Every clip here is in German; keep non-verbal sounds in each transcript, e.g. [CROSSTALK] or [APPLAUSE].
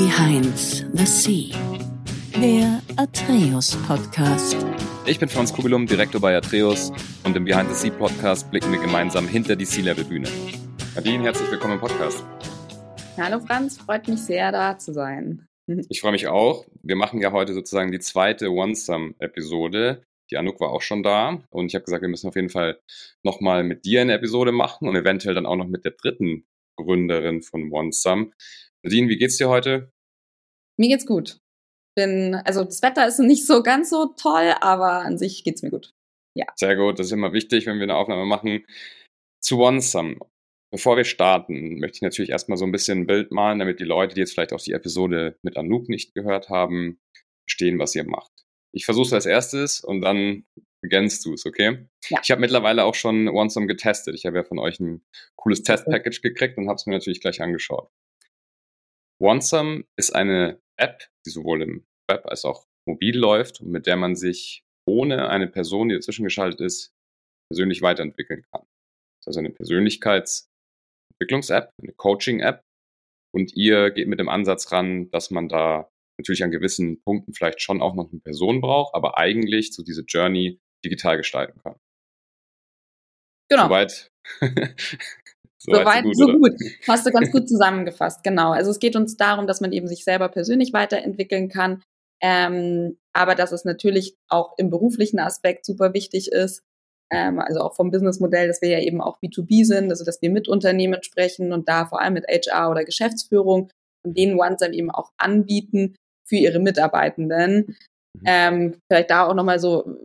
Behind the Sea, der Atreus Podcast. Ich bin Franz Kugelum, Direktor bei Atreus und im Behind the Sea Podcast blicken wir gemeinsam hinter die Sea-Level-Bühne. Nadine, herzlich willkommen im Podcast. Hallo Franz, freut mich sehr, da zu sein. Ich freue mich auch. Wir machen ja heute sozusagen die zweite One-Sum-Episode. Die Anouk war auch schon da und ich habe gesagt, wir müssen auf jeden Fall nochmal mit dir eine Episode machen und eventuell dann auch noch mit der dritten Gründerin von OneSum. Nadine, wie geht's dir heute? Mir geht's gut. Bin, also das Wetter ist nicht so ganz so toll, aber an sich geht's mir gut. Ja. Sehr gut, das ist immer wichtig, wenn wir eine Aufnahme machen. Zu OneSum. Bevor wir starten, möchte ich natürlich erstmal so ein bisschen ein Bild malen, damit die Leute, die jetzt vielleicht auch die Episode mit Anouk nicht gehört haben, verstehen, was ihr macht. Ich versuche es als erstes und dann ergänzt du es, okay? Ja. Ich habe mittlerweile auch schon OneSum getestet. Ich habe ja von euch ein cooles Testpackage gekriegt und habe es mir natürlich gleich angeschaut. OneSum ist eine App, die sowohl im Web als auch mobil läuft und mit der man sich ohne eine Person, die dazwischen geschaltet ist, persönlich weiterentwickeln kann. Das ist also eine Persönlichkeitsentwicklungs-App, eine Coaching-App und ihr geht mit dem Ansatz ran, dass man da natürlich an gewissen Punkten vielleicht schon auch noch eine Person braucht, aber eigentlich so diese Journey digital gestalten kann. Genau. Soweit. [LAUGHS] Soweit, so, so gut. [LAUGHS] Hast du ganz gut zusammengefasst, genau. Also es geht uns darum, dass man eben sich selber persönlich weiterentwickeln kann, ähm, aber dass es natürlich auch im beruflichen Aspekt super wichtig ist, ähm, also auch vom Businessmodell, dass wir ja eben auch B2B sind, also dass wir mit Unternehmen sprechen und da vor allem mit HR oder Geschäftsführung und denen OneSum eben auch anbieten für ihre Mitarbeitenden. Mhm. Ähm, vielleicht da auch nochmal so,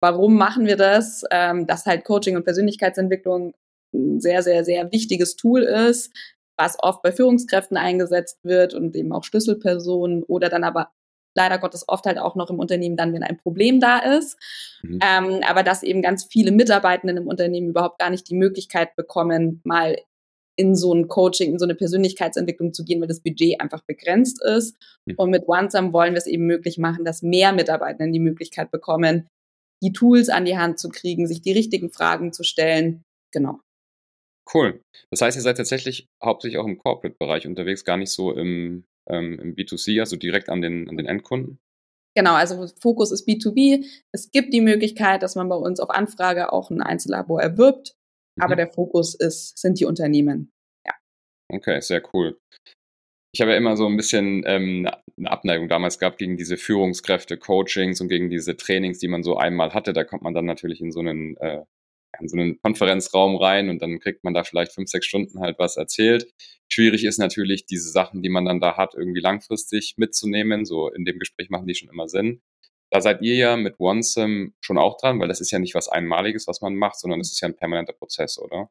warum machen wir das? Ähm, dass halt Coaching und Persönlichkeitsentwicklung ein sehr, sehr, sehr wichtiges Tool ist, was oft bei Führungskräften eingesetzt wird und eben auch Schlüsselpersonen oder dann aber leider Gottes oft halt auch noch im Unternehmen dann, wenn ein Problem da ist. Mhm. Ähm, aber dass eben ganz viele Mitarbeitenden im Unternehmen überhaupt gar nicht die Möglichkeit bekommen, mal in so ein Coaching, in so eine Persönlichkeitsentwicklung zu gehen, weil das Budget einfach begrenzt ist. Mhm. Und mit OneSum wollen wir es eben möglich machen, dass mehr Mitarbeitenden die Möglichkeit bekommen, die Tools an die Hand zu kriegen, sich die richtigen Fragen zu stellen. Genau. Cool. Das heißt, ihr seid tatsächlich hauptsächlich auch im Corporate-Bereich unterwegs, gar nicht so im, ähm, im B2C, also direkt an den, an den Endkunden? Genau, also Fokus ist B2B. Es gibt die Möglichkeit, dass man bei uns auf Anfrage auch ein Einzellabor erwirbt, mhm. aber der Fokus ist, sind die Unternehmen. Ja. Okay, sehr cool. Ich habe ja immer so ein bisschen ähm, eine Abneigung damals gehabt gegen diese Führungskräfte, Coachings und gegen diese Trainings, die man so einmal hatte. Da kommt man dann natürlich in so einen äh, in so einen Konferenzraum rein und dann kriegt man da vielleicht fünf, sechs Stunden halt was erzählt. Schwierig ist natürlich, diese Sachen, die man dann da hat, irgendwie langfristig mitzunehmen. So in dem Gespräch machen die schon immer Sinn. Da seid ihr ja mit OneSim schon auch dran, weil das ist ja nicht was Einmaliges, was man macht, sondern es ist ja ein permanenter Prozess, oder?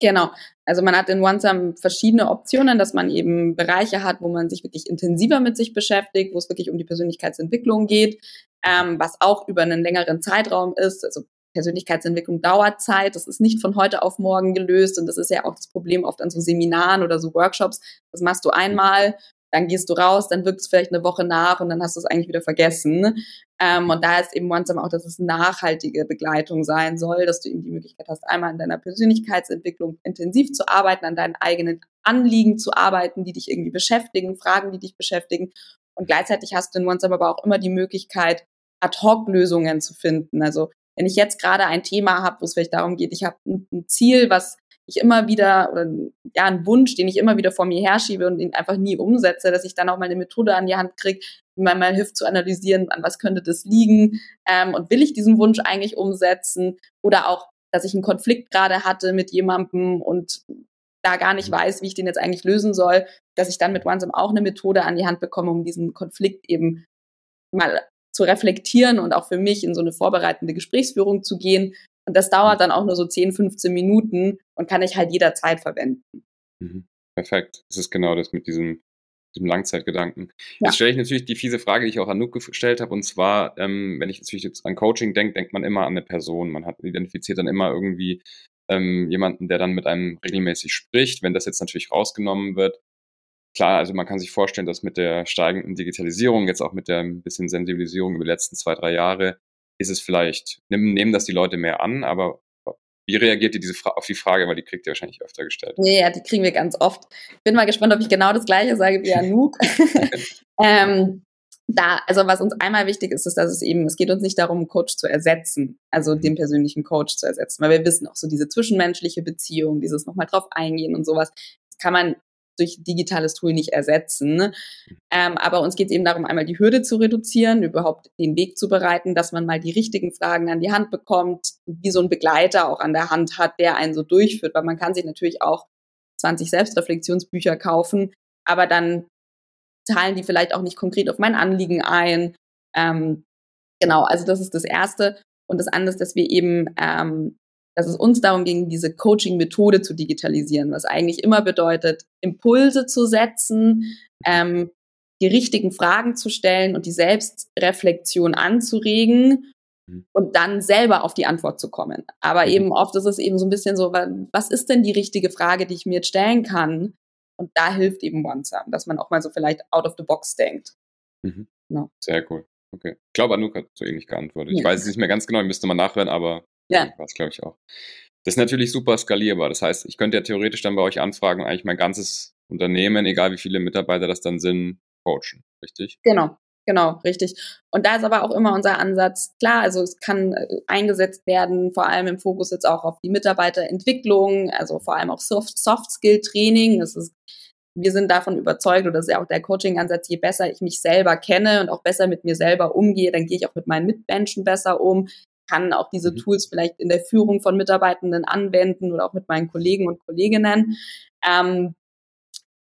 Genau. Also man hat in OneSum verschiedene Optionen, dass man eben Bereiche hat, wo man sich wirklich intensiver mit sich beschäftigt, wo es wirklich um die Persönlichkeitsentwicklung geht, ähm, was auch über einen längeren Zeitraum ist. Also Persönlichkeitsentwicklung dauert Zeit, das ist nicht von heute auf morgen gelöst und das ist ja auch das Problem oft an so Seminaren oder so Workshops. Das machst du einmal, dann gehst du raus, dann wirkt es vielleicht eine Woche nach und dann hast du es eigentlich wieder vergessen. Ähm, und da ist eben OneSum auch, dass es nachhaltige Begleitung sein soll, dass du eben die Möglichkeit hast, einmal an deiner Persönlichkeitsentwicklung intensiv zu arbeiten, an deinen eigenen Anliegen zu arbeiten, die dich irgendwie beschäftigen, Fragen, die dich beschäftigen. Und gleichzeitig hast du in OneSum aber auch immer die Möglichkeit, Ad-Hoc-Lösungen zu finden. Also wenn ich jetzt gerade ein Thema habe, wo es vielleicht darum geht, ich habe ein, Ziel, was ich immer wieder, oder ja, einen Wunsch, den ich immer wieder vor mir herschiebe und ihn einfach nie umsetze, dass ich dann auch mal eine Methode an die Hand kriege, die mir mal hilft zu analysieren, an was könnte das liegen ähm, und will ich diesen Wunsch eigentlich umsetzen? Oder auch, dass ich einen Konflikt gerade hatte mit jemandem und da gar nicht weiß, wie ich den jetzt eigentlich lösen soll, dass ich dann mit OneSum auch eine Methode an die Hand bekomme, um diesen Konflikt eben mal zu reflektieren und auch für mich in so eine vorbereitende Gesprächsführung zu gehen. Und das dauert dann auch nur so 10, 15 Minuten und kann ich halt jederzeit verwenden. Mhm. Perfekt. Das ist genau das mit diesem, diesem Langzeitgedanken. Ja. Jetzt stelle ich natürlich die fiese Frage, die ich auch an Nuke gestellt habe. Und zwar, ähm, wenn ich natürlich jetzt an Coaching denke, denkt man immer an eine Person. Man hat identifiziert dann immer irgendwie ähm, jemanden, der dann mit einem regelmäßig spricht. Wenn das jetzt natürlich rausgenommen wird, klar, also man kann sich vorstellen, dass mit der steigenden Digitalisierung, jetzt auch mit der ein bisschen Sensibilisierung über die letzten zwei, drei Jahre, ist es vielleicht, nehmen, nehmen das die Leute mehr an, aber Wie reagiert ihr diese auf die Frage, weil die kriegt ihr wahrscheinlich öfter gestellt? Nee, ja, die kriegen wir ganz oft. Ich bin mal gespannt, ob ich genau das Gleiche sage wie Anouk. [LAUGHS] ähm, da, also was uns einmal wichtig ist, ist, dass es eben, es geht uns nicht darum, einen Coach zu ersetzen, also den persönlichen Coach zu ersetzen, weil wir wissen auch so diese zwischenmenschliche Beziehung, dieses nochmal drauf eingehen und sowas, das kann man durch digitales Tool nicht ersetzen. Ähm, aber uns geht es eben darum, einmal die Hürde zu reduzieren, überhaupt den Weg zu bereiten, dass man mal die richtigen Fragen an die Hand bekommt, wie so ein Begleiter auch an der Hand hat, der einen so durchführt, weil man kann sich natürlich auch 20 Selbstreflexionsbücher kaufen, aber dann zahlen die vielleicht auch nicht konkret auf mein Anliegen ein. Ähm, genau, also das ist das Erste. Und das andere ist, dass wir eben, ähm, dass es uns darum ging, diese Coaching-Methode zu digitalisieren, was eigentlich immer bedeutet, Impulse zu setzen, ähm, die richtigen Fragen zu stellen und die Selbstreflexion anzuregen mhm. und dann selber auf die Antwort zu kommen. Aber mhm. eben oft ist es eben so ein bisschen so, was ist denn die richtige Frage, die ich mir jetzt stellen kann? Und da hilft eben OneSum, dass man auch mal so vielleicht out of the box denkt. Mhm. Ja. Sehr cool. Okay. Ich glaube, Anouk hat so ähnlich geantwortet. Ja. Ich weiß es nicht mehr ganz genau, ich müsste mal nachhören, aber ja. war es, glaube ich, auch. Das ist natürlich super skalierbar. Das heißt, ich könnte ja theoretisch dann bei euch anfragen, eigentlich mein ganzes Unternehmen, egal wie viele Mitarbeiter das dann sind, coachen, richtig? Genau, genau, richtig. Und da ist aber auch immer unser Ansatz, klar, also es kann äh, eingesetzt werden, vor allem im Fokus jetzt auch auf die Mitarbeiterentwicklung, also vor allem auch Soft-Skill-Training. Das ist wir sind davon überzeugt, oder das ist ja auch der Coaching-Ansatz, je besser ich mich selber kenne und auch besser mit mir selber umgehe, dann gehe ich auch mit meinen Mitmenschen besser um, kann auch diese mhm. Tools vielleicht in der Führung von Mitarbeitenden anwenden oder auch mit meinen Kollegen und Kolleginnen. Ähm,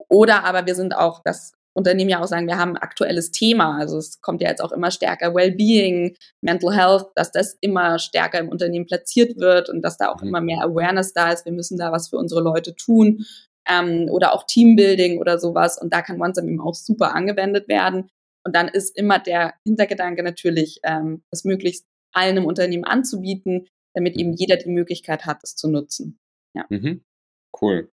oder aber wir sind auch, das Unternehmen ja auch sagen, wir haben ein aktuelles Thema. Also es kommt ja jetzt auch immer stärker Wellbeing, Mental Health, dass das immer stärker im Unternehmen platziert wird und dass da auch mhm. immer mehr Awareness da ist. Wir müssen da was für unsere Leute tun ähm, oder auch Teambuilding oder sowas. Und da kann OneSum eben auch super angewendet werden. Und dann ist immer der Hintergedanke natürlich, ähm, es möglichst allen im Unternehmen anzubieten, damit eben jeder die Möglichkeit hat, es zu nutzen. Ja. Mhm. Cool.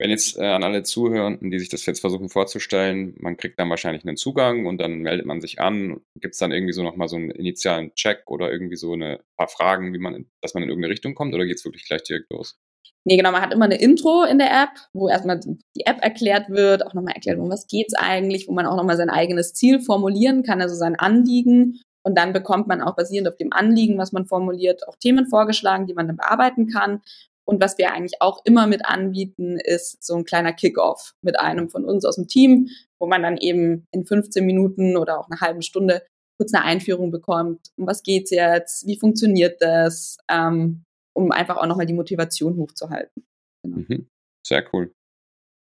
Wenn jetzt äh, an alle Zuhörenden, die sich das jetzt versuchen vorzustellen, man kriegt dann wahrscheinlich einen Zugang und dann meldet man sich an. Gibt es dann irgendwie so nochmal so einen initialen Check oder irgendwie so ein paar Fragen, wie man, in, dass man in irgendeine Richtung kommt oder geht es wirklich gleich direkt los? Nee, genau, man hat immer eine Intro in der App, wo erstmal die App erklärt wird, auch nochmal erklärt, um was geht's eigentlich, wo man auch nochmal sein eigenes Ziel formulieren kann, also sein Anliegen. Und dann bekommt man auch basierend auf dem Anliegen, was man formuliert, auch Themen vorgeschlagen, die man dann bearbeiten kann. Und was wir eigentlich auch immer mit anbieten, ist so ein kleiner Kickoff mit einem von uns aus dem Team, wo man dann eben in 15 Minuten oder auch einer halben Stunde kurz eine Einführung bekommt. Um was geht's jetzt? Wie funktioniert das? Ähm, um einfach auch nochmal die Motivation hochzuhalten. Genau. Mhm. Sehr cool.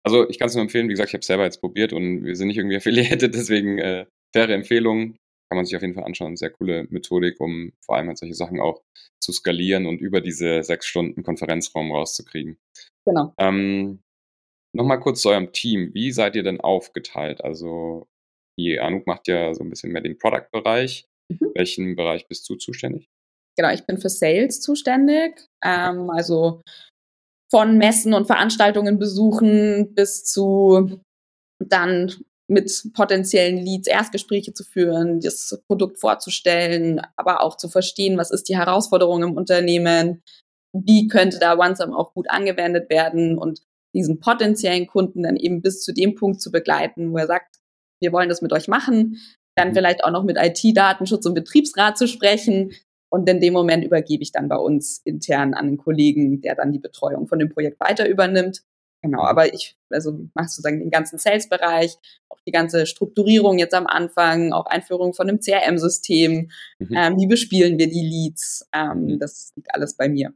Also ich kann es nur empfehlen, wie gesagt, ich habe es selber jetzt probiert und wir sind nicht irgendwie [LAUGHS] affiliated, deswegen äh, faire Empfehlung. Kann man sich auf jeden Fall anschauen. Sehr coole Methodik, um vor allem halt solche Sachen auch zu skalieren und über diese sechs Stunden Konferenzraum rauszukriegen. Genau. Ähm, Nochmal kurz zu eurem Team. Wie seid ihr denn aufgeteilt? Also, die Anouk macht ja so ein bisschen mehr den Product-Bereich. Mhm. Welchen Bereich bist du zuständig? Genau, ich bin für Sales zuständig. Ähm, also von Messen und Veranstaltungen besuchen bis zu dann mit potenziellen Leads Erstgespräche zu führen, das Produkt vorzustellen, aber auch zu verstehen, was ist die Herausforderung im Unternehmen, wie könnte da OneSum auch gut angewendet werden und diesen potenziellen Kunden dann eben bis zu dem Punkt zu begleiten, wo er sagt, wir wollen das mit euch machen, dann mhm. vielleicht auch noch mit IT, Datenschutz und Betriebsrat zu sprechen. Und in dem Moment übergebe ich dann bei uns intern an einen Kollegen, der dann die Betreuung von dem Projekt weiter übernimmt. Genau, aber ich also mache sozusagen den ganzen Sales-Bereich, auch die ganze Strukturierung jetzt am Anfang, auch Einführung von einem CRM-System, mhm. ähm, wie bespielen wir die Leads, ähm, mhm. das liegt alles bei mir.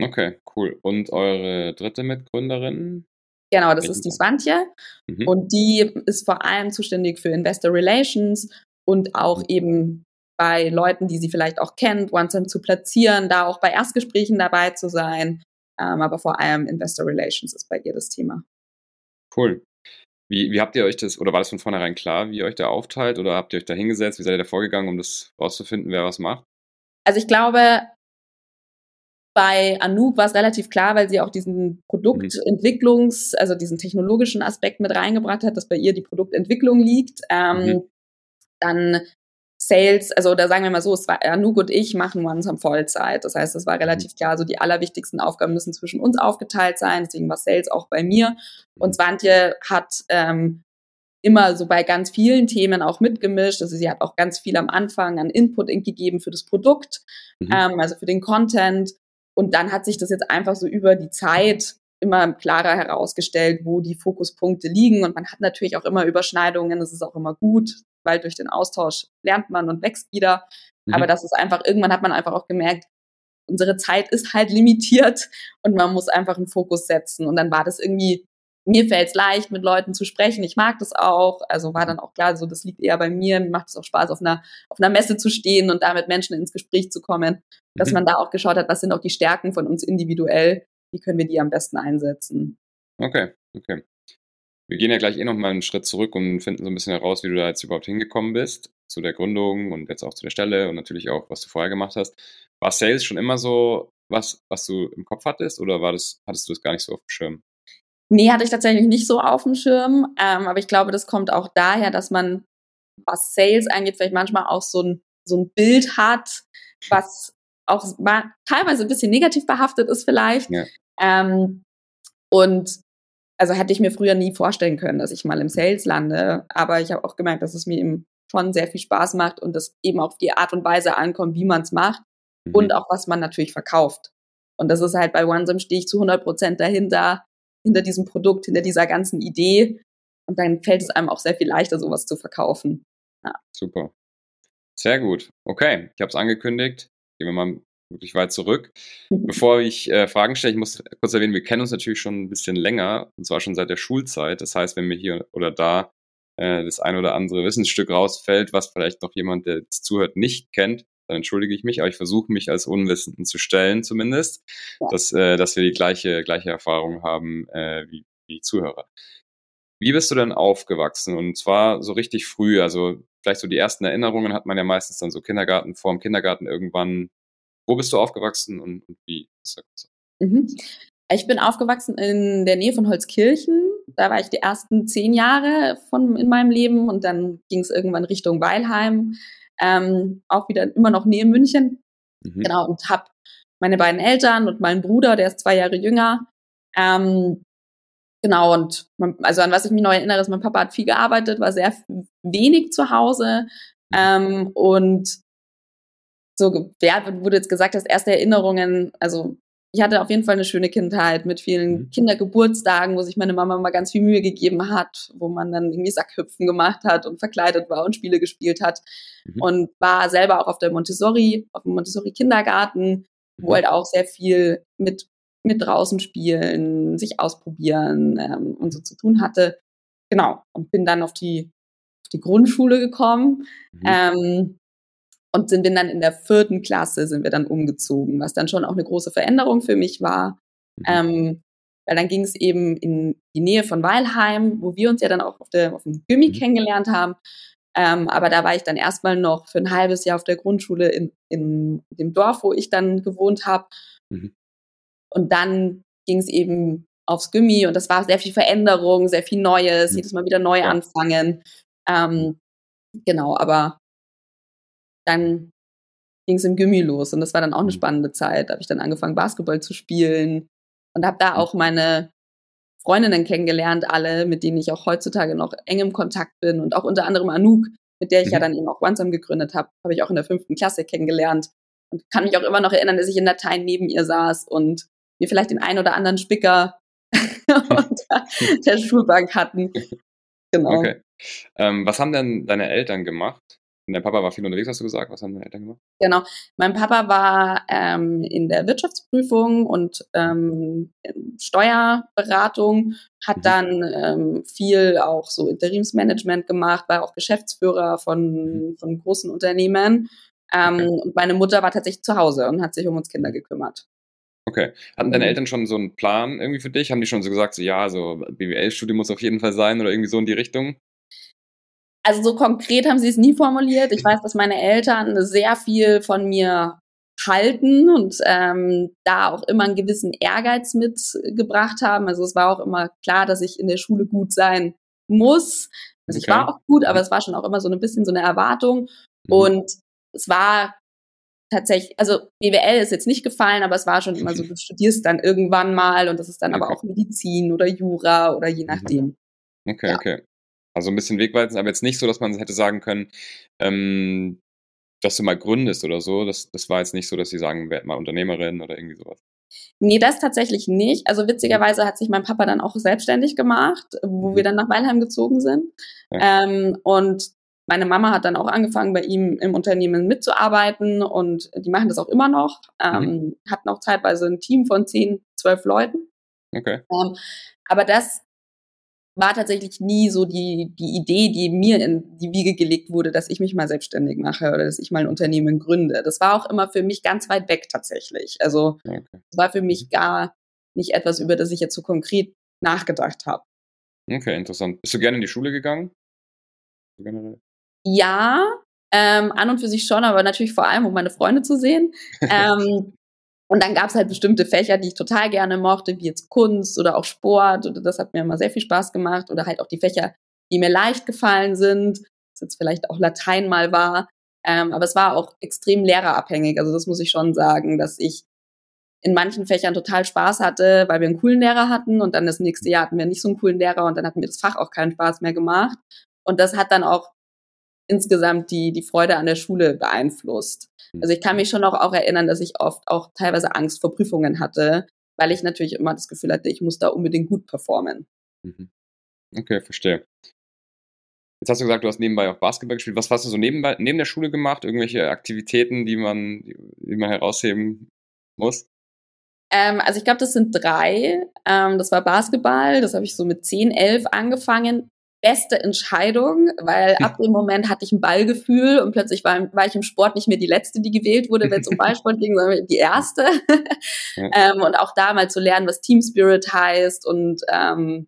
Okay, cool. Und eure dritte Mitgründerin? Genau, das ist die Swantje mhm. und die ist vor allem zuständig für Investor Relations und auch mhm. eben bei Leuten, die sie vielleicht auch kennt, OneSum zu platzieren, da auch bei Erstgesprächen dabei zu sein ähm, aber vor allem Investor Relations ist bei ihr das Thema. Cool. Wie, wie habt ihr euch das, oder war das von vornherein klar, wie ihr euch da aufteilt? Oder habt ihr euch da hingesetzt? Wie seid ihr da vorgegangen, um das rauszufinden, wer was macht? Also ich glaube, bei Anouk war es relativ klar, weil sie auch diesen Produktentwicklungs-, also diesen technologischen Aspekt mit reingebracht hat, dass bei ihr die Produktentwicklung liegt. Ähm, mhm. Dann Sales, also da sagen wir mal so, es war Anouk und ich machen OneSum Vollzeit. Das heißt, es war relativ klar, so die allerwichtigsten Aufgaben müssen zwischen uns aufgeteilt sein. Deswegen war Sales auch bei mir. Und Swantje hat ähm, immer so bei ganz vielen Themen auch mitgemischt. Also sie hat auch ganz viel am Anfang an Input gegeben für das Produkt, mhm. ähm, also für den Content. Und dann hat sich das jetzt einfach so über die Zeit immer klarer herausgestellt, wo die Fokuspunkte liegen. Und man hat natürlich auch immer Überschneidungen. Das ist auch immer gut, weil durch den Austausch lernt man und wächst wieder. Mhm. Aber das ist einfach, irgendwann hat man einfach auch gemerkt, unsere Zeit ist halt limitiert und man muss einfach einen Fokus setzen. Und dann war das irgendwie, mir fällt es leicht, mit Leuten zu sprechen. Ich mag das auch. Also war dann auch klar, so das liegt eher bei mir. Mir macht es auch Spaß, auf einer, auf einer Messe zu stehen und da mit Menschen ins Gespräch zu kommen. Dass mhm. man da auch geschaut hat, was sind auch die Stärken von uns individuell, wie können wir die am besten einsetzen. Okay, okay. Wir gehen ja gleich eh nochmal einen Schritt zurück und finden so ein bisschen heraus, wie du da jetzt überhaupt hingekommen bist, zu der Gründung und jetzt auch zu der Stelle und natürlich auch, was du vorher gemacht hast. War Sales schon immer so was, was du im Kopf hattest oder war das, hattest du das gar nicht so auf dem Schirm? Nee, hatte ich tatsächlich nicht so auf dem Schirm. Ähm, aber ich glaube, das kommt auch daher, dass man, was Sales angeht, vielleicht manchmal auch so ein, so ein Bild hat, was auch teilweise ein bisschen negativ behaftet ist vielleicht. Ja. Ähm, und also hätte ich mir früher nie vorstellen können, dass ich mal im Sales lande. Aber ich habe auch gemerkt, dass es mir eben schon sehr viel Spaß macht und das eben auf die Art und Weise ankommt, wie man es macht mhm. und auch was man natürlich verkauft. Und das ist halt bei OneSum stehe ich zu 100 Prozent dahinter, hinter diesem Produkt, hinter dieser ganzen Idee. Und dann fällt es einem auch sehr viel leichter, sowas zu verkaufen. Ja. Super. Sehr gut. Okay, ich habe es angekündigt. Gehen wir mal wirklich weit zurück. [LAUGHS] Bevor ich äh, Fragen stelle, ich muss kurz erwähnen, wir kennen uns natürlich schon ein bisschen länger, und zwar schon seit der Schulzeit. Das heißt, wenn mir hier oder da äh, das ein oder andere Wissensstück rausfällt, was vielleicht noch jemand, der jetzt zuhört, nicht kennt, dann entschuldige ich mich, aber ich versuche mich als Unwissenden zu stellen zumindest, ja. dass, äh, dass wir die gleiche, gleiche Erfahrung haben äh, wie, wie die Zuhörer. Wie bist du denn aufgewachsen? Und zwar so richtig früh, also vielleicht so die ersten Erinnerungen hat man ja meistens dann so Kindergarten, vor dem Kindergarten irgendwann. Wo bist du aufgewachsen und, und wie? Mhm. Ich bin aufgewachsen in der Nähe von Holzkirchen. Da war ich die ersten zehn Jahre von in meinem Leben und dann ging es irgendwann Richtung Weilheim ähm, auch wieder immer noch neben München. Mhm. Genau, und habe meine beiden Eltern und meinen Bruder, der ist zwei Jahre jünger. Ähm, genau, und man, also an was ich mich noch erinnere, ist, mein Papa hat viel gearbeitet, war sehr wenig zu Hause. Mhm. Ähm, und so, wer wurde jetzt gesagt, dass erste Erinnerungen, also ich hatte auf jeden Fall eine schöne Kindheit mit vielen mhm. Kindergeburtstagen, wo sich meine Mama mal ganz viel Mühe gegeben hat, wo man dann irgendwie Sackhüpfen gemacht hat und verkleidet war und Spiele gespielt hat. Mhm. Und war selber auch auf der Montessori, auf dem Montessori Kindergarten, wo mhm. halt auch sehr viel mit, mit draußen spielen, sich ausprobieren ähm, und so zu tun hatte. Genau. Und bin dann auf die, auf die Grundschule gekommen. Mhm. Ähm, und sind wir dann in der vierten Klasse sind wir dann umgezogen, was dann schon auch eine große Veränderung für mich war. Mhm. Ähm, weil dann ging es eben in die Nähe von Weilheim, wo wir uns ja dann auch auf, der, auf dem Gimmi mhm. kennengelernt haben. Ähm, aber da war ich dann erstmal noch für ein halbes Jahr auf der Grundschule in, in dem Dorf, wo ich dann gewohnt habe. Mhm. Und dann ging es eben aufs Gimmi und das war sehr viel Veränderung, sehr viel Neues, mhm. jedes Mal wieder neu ja. anfangen. Ähm, genau, aber dann ging es im Gimmi los und das war dann auch eine mhm. spannende Zeit. Da habe ich dann angefangen, Basketball zu spielen und habe da auch meine Freundinnen kennengelernt, alle, mit denen ich auch heutzutage noch eng im Kontakt bin und auch unter anderem Anouk, mit der ich ja mhm. dann eben auch OneSum gegründet habe, habe ich auch in der fünften Klasse kennengelernt und kann mich auch immer noch erinnern, dass ich in Latein neben ihr saß und wir vielleicht den einen oder anderen Spicker [LAUGHS] unter [LAUGHS] der Schulbank hatten. Genau. Okay. Ähm, was haben denn deine Eltern gemacht? Und dein Papa war viel unterwegs, hast du gesagt. Was haben deine Eltern gemacht? Genau. Mein Papa war ähm, in der Wirtschaftsprüfung und ähm, Steuerberatung, hat mhm. dann ähm, viel auch so Interimsmanagement gemacht, war auch Geschäftsführer von, mhm. von großen Unternehmen. Ähm, okay. Und meine Mutter war tatsächlich zu Hause und hat sich um uns Kinder gekümmert. Okay. Hatten deine mhm. Eltern schon so einen Plan irgendwie für dich? Haben die schon so gesagt, so ja, so BWL-Studium muss auf jeden Fall sein oder irgendwie so in die Richtung? also so konkret haben sie es nie formuliert. Ich weiß, dass meine Eltern sehr viel von mir halten und ähm, da auch immer einen gewissen Ehrgeiz mitgebracht haben. Also es war auch immer klar, dass ich in der Schule gut sein muss. Also okay. ich war auch gut, aber es war schon auch immer so ein bisschen so eine Erwartung. Mhm. Und es war tatsächlich, also BWL ist jetzt nicht gefallen, aber es war schon immer so, du [LAUGHS] studierst dann irgendwann mal und das ist dann okay. aber auch Medizin oder Jura oder je mhm. nachdem. Okay, ja. okay. Also ein bisschen wegweisend, aber jetzt nicht so, dass man hätte sagen können, ähm, dass du mal gründest oder so. Das, das war jetzt nicht so, dass sie sagen, werd mal Unternehmerin oder irgendwie sowas. Nee, das tatsächlich nicht. Also witzigerweise hat sich mein Papa dann auch selbstständig gemacht, wo wir mhm. dann nach Weilheim gezogen sind. Ja. Ähm, und meine Mama hat dann auch angefangen, bei ihm im Unternehmen mitzuarbeiten und die machen das auch immer noch. Ähm, mhm. Hatten auch zeitweise ein Team von zehn, zwölf Leuten. Okay. Ähm, aber das war tatsächlich nie so die, die Idee, die mir in die Wiege gelegt wurde, dass ich mich mal selbstständig mache oder dass ich mal ein Unternehmen gründe. Das war auch immer für mich ganz weit weg tatsächlich. Also es okay. war für mich gar nicht etwas, über das ich jetzt so konkret nachgedacht habe. Okay, interessant. Bist du gerne in die Schule gegangen? Generell? Ja, ähm, an und für sich schon, aber natürlich vor allem, um meine Freunde zu sehen. [LAUGHS] ähm, und dann gab es halt bestimmte Fächer, die ich total gerne mochte, wie jetzt Kunst oder auch Sport. Oder das hat mir immer sehr viel Spaß gemacht. Oder halt auch die Fächer, die mir leicht gefallen sind. Was jetzt vielleicht auch Latein mal war. Ähm, aber es war auch extrem lehrerabhängig. Also das muss ich schon sagen, dass ich in manchen Fächern total Spaß hatte, weil wir einen coolen Lehrer hatten und dann das nächste Jahr hatten wir nicht so einen coolen Lehrer und dann hat mir das Fach auch keinen Spaß mehr gemacht. Und das hat dann auch insgesamt die, die Freude an der Schule beeinflusst. Hm. Also ich kann mich schon auch, auch erinnern, dass ich oft auch teilweise Angst vor Prüfungen hatte, weil ich natürlich immer das Gefühl hatte, ich muss da unbedingt gut performen. Mhm. Okay, verstehe. Jetzt hast du gesagt, du hast nebenbei auch Basketball gespielt. Was hast du so nebenbei, neben der Schule gemacht? Irgendwelche Aktivitäten, die man, die man herausheben muss? Ähm, also ich glaube, das sind drei. Ähm, das war Basketball, das habe ich so mit 10, 11 angefangen beste Entscheidung, weil ab dem Moment hatte ich ein Ballgefühl und plötzlich war, war ich im Sport nicht mehr die Letzte, die gewählt wurde, wenn es um [LAUGHS] Ballsport ging, sondern die Erste. Ja. [LAUGHS] ähm, und auch da mal zu lernen, was Team Spirit heißt und ähm,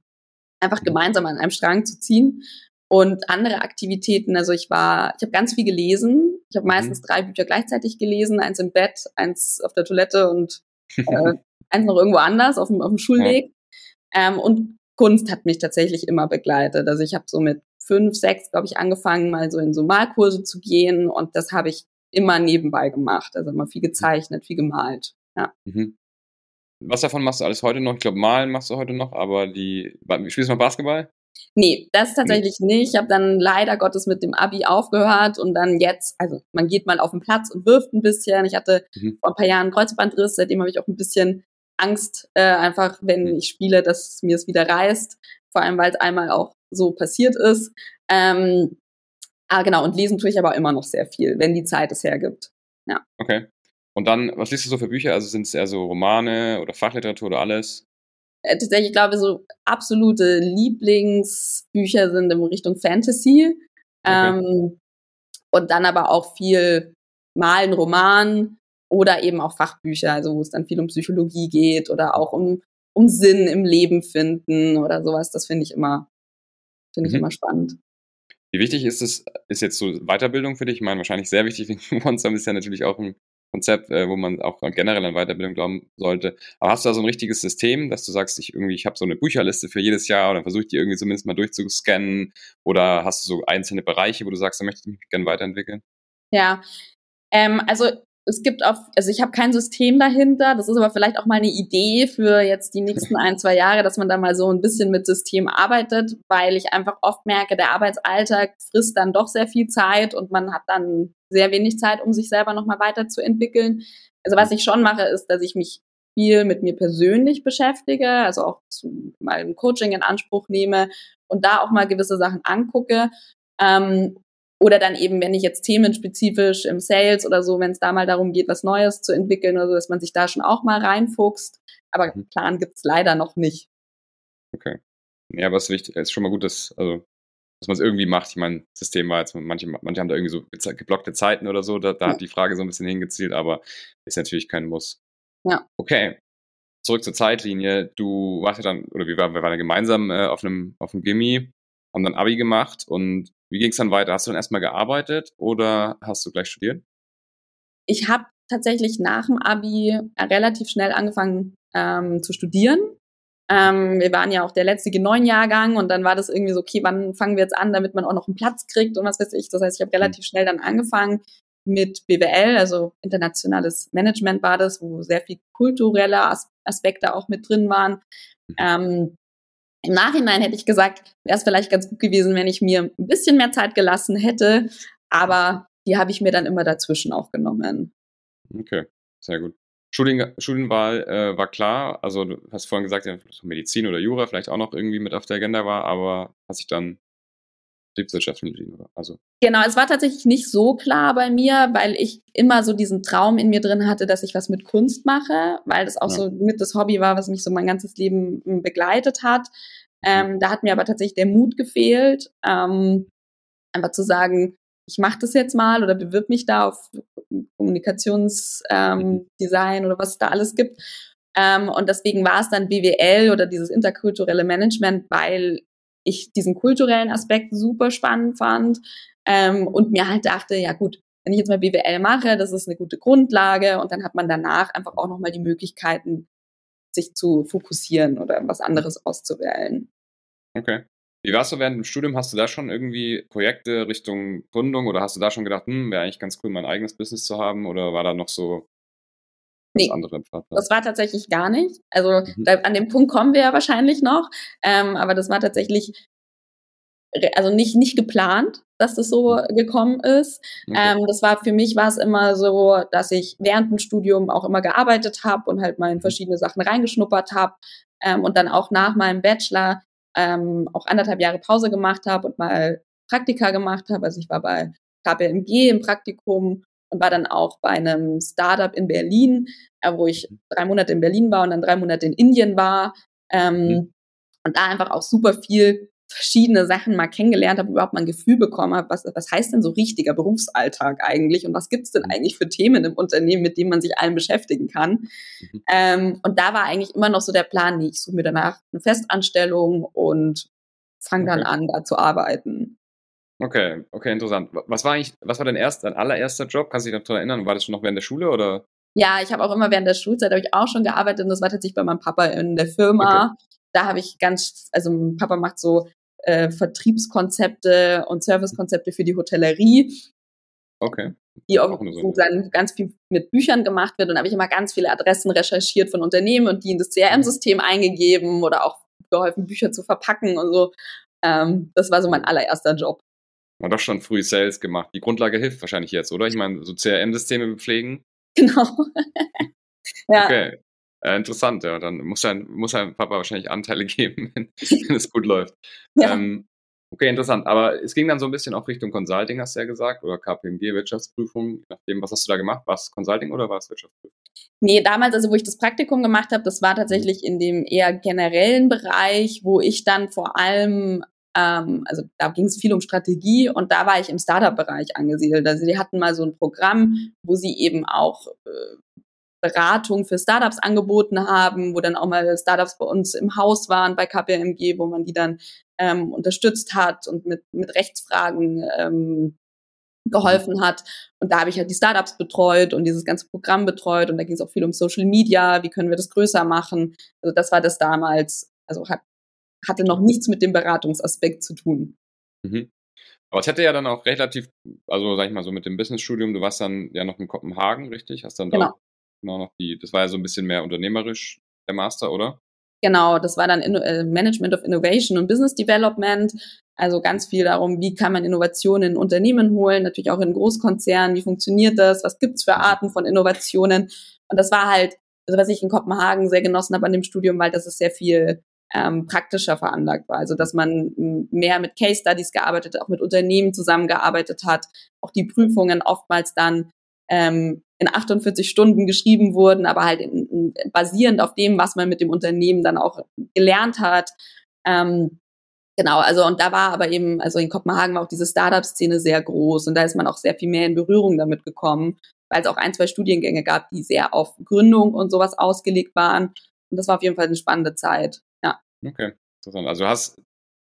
einfach gemeinsam an einem Strang zu ziehen. Und andere Aktivitäten, also ich war, ich habe ganz viel gelesen. Ich habe mhm. meistens drei Bücher gleichzeitig gelesen, eins im Bett, eins auf der Toilette und [LAUGHS] äh, eins noch irgendwo anders auf dem, auf dem Schulweg. Ja. Ähm, und Kunst hat mich tatsächlich immer begleitet. Also ich habe so mit fünf, sechs, glaube ich, angefangen, mal so in so Malkurse zu gehen und das habe ich immer nebenbei gemacht. Also immer viel gezeichnet, viel gemalt. Ja. Mhm. Was davon machst du alles heute noch? Ich glaube, malen machst du heute noch, aber die spielst du noch Basketball? Nee, das tatsächlich nee. nicht. Ich habe dann leider Gottes mit dem Abi aufgehört und dann jetzt, also man geht mal auf den Platz und wirft ein bisschen. Ich hatte mhm. vor ein paar Jahren Kreuzbandriss, seitdem habe ich auch ein bisschen Angst, äh, einfach, wenn ich spiele, dass mir es wieder reißt. Vor allem, weil es einmal auch so passiert ist. Ähm, ah, genau, und lesen tue ich aber immer noch sehr viel, wenn die Zeit es hergibt. Ja. Okay. Und dann, was liest du so für Bücher? Also sind es eher so Romane oder Fachliteratur oder alles? Äh, tatsächlich, ich glaube, so absolute Lieblingsbücher sind in Richtung Fantasy. Okay. Ähm, und dann aber auch viel Malen, Roman, oder eben auch Fachbücher, also wo es dann viel um Psychologie geht oder auch um, um Sinn im Leben finden oder sowas. Das finde ich immer, finde ich mhm. immer spannend. Wie wichtig ist es, ist jetzt so Weiterbildung für dich? Ich meine, wahrscheinlich sehr wichtig, wegen OneSum ist ja natürlich auch ein Konzept, äh, wo man auch generell an Weiterbildung glauben sollte. Aber hast du da so ein richtiges System, dass du sagst, ich irgendwie, ich habe so eine Bücherliste für jedes Jahr oder versuche ich die irgendwie zumindest mal durchzuscannen? Oder hast du so einzelne Bereiche, wo du sagst, da möchte ich mich gerne weiterentwickeln? Ja, ähm, also es gibt auch, also ich habe kein System dahinter, das ist aber vielleicht auch mal eine Idee für jetzt die nächsten ein, zwei Jahre, dass man da mal so ein bisschen mit System arbeitet, weil ich einfach oft merke, der Arbeitsalltag frisst dann doch sehr viel Zeit und man hat dann sehr wenig Zeit, um sich selber nochmal weiterzuentwickeln. Also was ich schon mache, ist, dass ich mich viel mit mir persönlich beschäftige, also auch zu, mal ein Coaching in Anspruch nehme und da auch mal gewisse Sachen angucke. Ähm, oder dann eben, wenn ich jetzt themenspezifisch im Sales oder so, wenn es da mal darum geht, was Neues zu entwickeln oder so, dass man sich da schon auch mal reinfuchst. Aber einen mhm. Plan gibt's leider noch nicht. Okay. Ja, aber es ist wichtig, es ist schon mal gut, dass, also, dass man es irgendwie macht. Ich meine, System war jetzt, manche, manche haben da irgendwie so geblockte Zeiten oder so, da, da ja. hat die Frage so ein bisschen hingezielt, aber ist natürlich kein Muss. Ja. Okay. Zurück zur Zeitlinie. Du warst ja dann, oder wir waren, wir waren ja gemeinsam äh, auf einem, auf einem Gimmi, haben dann Abi gemacht und wie ging es dann weiter? Hast du dann erstmal gearbeitet oder hast du gleich studiert? Ich habe tatsächlich nach dem Abi relativ schnell angefangen ähm, zu studieren. Ähm, wir waren ja auch der letzte G9-Jahrgang und dann war das irgendwie so, okay, wann fangen wir jetzt an, damit man auch noch einen Platz kriegt und was weiß ich. Das heißt, ich habe relativ schnell dann angefangen mit BWL, also internationales Management war das, wo sehr viel kulturelle As Aspekte auch mit drin waren. Mhm. Ähm, Im Nachhinein hätte ich gesagt, wäre es vielleicht ganz gut gewesen, wenn ich mir ein bisschen mehr Zeit gelassen hätte, aber die habe ich mir dann immer dazwischen auch genommen. Okay, sehr gut. Studien, Studienwahl äh, war klar, also du hast vorhin gesagt, Medizin oder Jura vielleicht auch noch irgendwie mit auf der Agenda war, aber hast dich dann Betriebswirtschaft entschieden, oder? Also. Genau, es war tatsächlich nicht so klar bei mir, weil ich immer so diesen Traum in mir drin hatte, dass ich was mit Kunst mache, weil das auch ja. so mit das Hobby war, was mich so mein ganzes Leben hm, begleitet hat. Mhm. Ähm, da hat mir aber tatsächlich der Mut gefehlt, ähm, einfach zu sagen, ich mache das jetzt mal oder bewirb mich da auf Kommunikationsdesign ähm, oder was es da alles gibt. Ähm, und deswegen war es dann BWL oder dieses interkulturelle Management, weil ich diesen kulturellen Aspekt super spannend fand ähm, und mir halt dachte, ja gut, wenn ich jetzt mal BWL mache, das ist eine gute Grundlage und dann hat man danach einfach auch nochmal die Möglichkeiten, sich zu fokussieren oder was anderes auszuwählen. Okay. Wie warst du während dem Studium? Hast du da schon irgendwie Projekte Richtung Gründung oder hast du da schon gedacht, hm, wäre eigentlich ganz cool, mein eigenes Business zu haben? Oder war da noch so nee, andere Das war tatsächlich gar nicht. Also mhm. da, an dem Punkt kommen wir ja wahrscheinlich noch. Ähm, aber das war tatsächlich also nicht nicht geplant, dass das so mhm. gekommen ist. Okay. Ähm, das war für mich war es immer so, dass ich während dem Studium auch immer gearbeitet habe und halt mal in mhm. verschiedene Sachen reingeschnuppert habe ähm, und dann auch nach meinem Bachelor ähm, auch anderthalb Jahre Pause gemacht habe und mal Praktika gemacht habe. Also ich war bei KPMG im Praktikum und war dann auch bei einem Startup in Berlin, äh, wo ich mhm. drei Monate in Berlin war und dann drei Monate in Indien war. Ähm, mhm. Und da einfach auch super viel verschiedene Sachen mal kennengelernt habe, überhaupt mal ein Gefühl bekommen habe, was, was heißt denn so richtiger Berufsalltag eigentlich und was gibt's denn mhm. eigentlich für Themen im Unternehmen, mit denen man sich allen beschäftigen kann. Mhm. Ähm, und da war eigentlich immer noch so der Plan, nee, ich suche mir danach eine Festanstellung und fange dann okay. an, da zu arbeiten. Okay, okay, interessant. Was war eigentlich, was war dein erster, dein allererster Job? Kannst du dich daran erinnern? War das schon noch während der Schule oder? Ja, ich habe auch immer während der Schulzeit habe ich auch schon gearbeitet und das war tatsächlich bei meinem Papa in der Firma. Okay. Da habe ich ganz, also mein Papa macht so äh, Vertriebskonzepte und Servicekonzepte für die Hotellerie. Okay. Die auch, wo dann ganz viel mit Büchern gemacht wird. Und da habe ich immer ganz viele Adressen recherchiert von Unternehmen und die in das CRM-System eingegeben oder auch geholfen, Bücher zu verpacken und so. Ähm, das war so mein allererster Job. Man hat doch schon früh Sales gemacht. Die Grundlage hilft wahrscheinlich jetzt, oder? Ich meine, so CRM-Systeme pflegen. [LAUGHS] Genau. ja. Okay. Äh, interessant, ja. Dann muss ein, muss ein Papa wahrscheinlich Anteile [LAUGHS] geben, wenn, wenn es gut läuft. Ja. Ähm, okay, interessant. Aber es ging dann so ein bisschen auch Richtung Consulting, hast du ja gesagt, oder KPMG, Wirtschaftsprüfung. Nachdem, was hast du da gemacht? War es Consulting oder war es Wirtschaftsprüfung? Nee, damals, also wo ich das Praktikum gemacht habe, das war tatsächlich in dem eher generellen Bereich, wo ich dann vor allem ähm, also da ging es viel um Strategie und da war ich im Startup-Bereich angesiedelt. Also die hatten mal so ein Programm, wo sie eben auch äh, Beratung für Startups angeboten haben, wo dann auch mal Startups bei uns im Haus waren bei KPMG, wo man die dann ähm, unterstützt hat und mit, mit Rechtsfragen ähm, geholfen hat. Und da habe ich halt die Startups betreut und dieses ganze Programm betreut und da ging es auch viel um Social Media, wie können wir das größer machen. Also das war das damals, also hat, hatte noch nichts mit dem Beratungsaspekt zu tun. Mhm. Aber es hätte ja dann auch relativ, also sag ich mal so mit dem Businessstudium, du warst dann ja noch in Kopenhagen, richtig? Hast dann genau genau noch die, das war ja so ein bisschen mehr unternehmerisch, der Master, oder? Genau, das war dann äh, Management of Innovation und Business Development. Also ganz viel darum, wie kann man Innovationen in Unternehmen holen, natürlich auch in Großkonzernen, wie funktioniert das, was gibt's für Arten von Innovationen. Und das war halt, also was ich in Kopenhagen sehr genossen habe an dem Studium, weil das ist sehr viel ähm, praktischer veranlagt war. Also dass man mehr mit Case Studies gearbeitet, auch mit Unternehmen zusammengearbeitet hat, auch die Prüfungen oftmals dann ähm, in 48 Stunden geschrieben wurden, aber halt in, in, basierend auf dem, was man mit dem Unternehmen dann auch gelernt hat. Ähm, genau, also und da war aber eben, also in Kopenhagen war auch diese Startup-Szene sehr groß und da ist man auch sehr viel mehr in Berührung damit gekommen, weil es auch ein, zwei Studiengänge gab, die sehr auf Gründung und sowas ausgelegt waren. Und das war auf jeden Fall eine spannende Zeit. Okay, interessant. Also du hast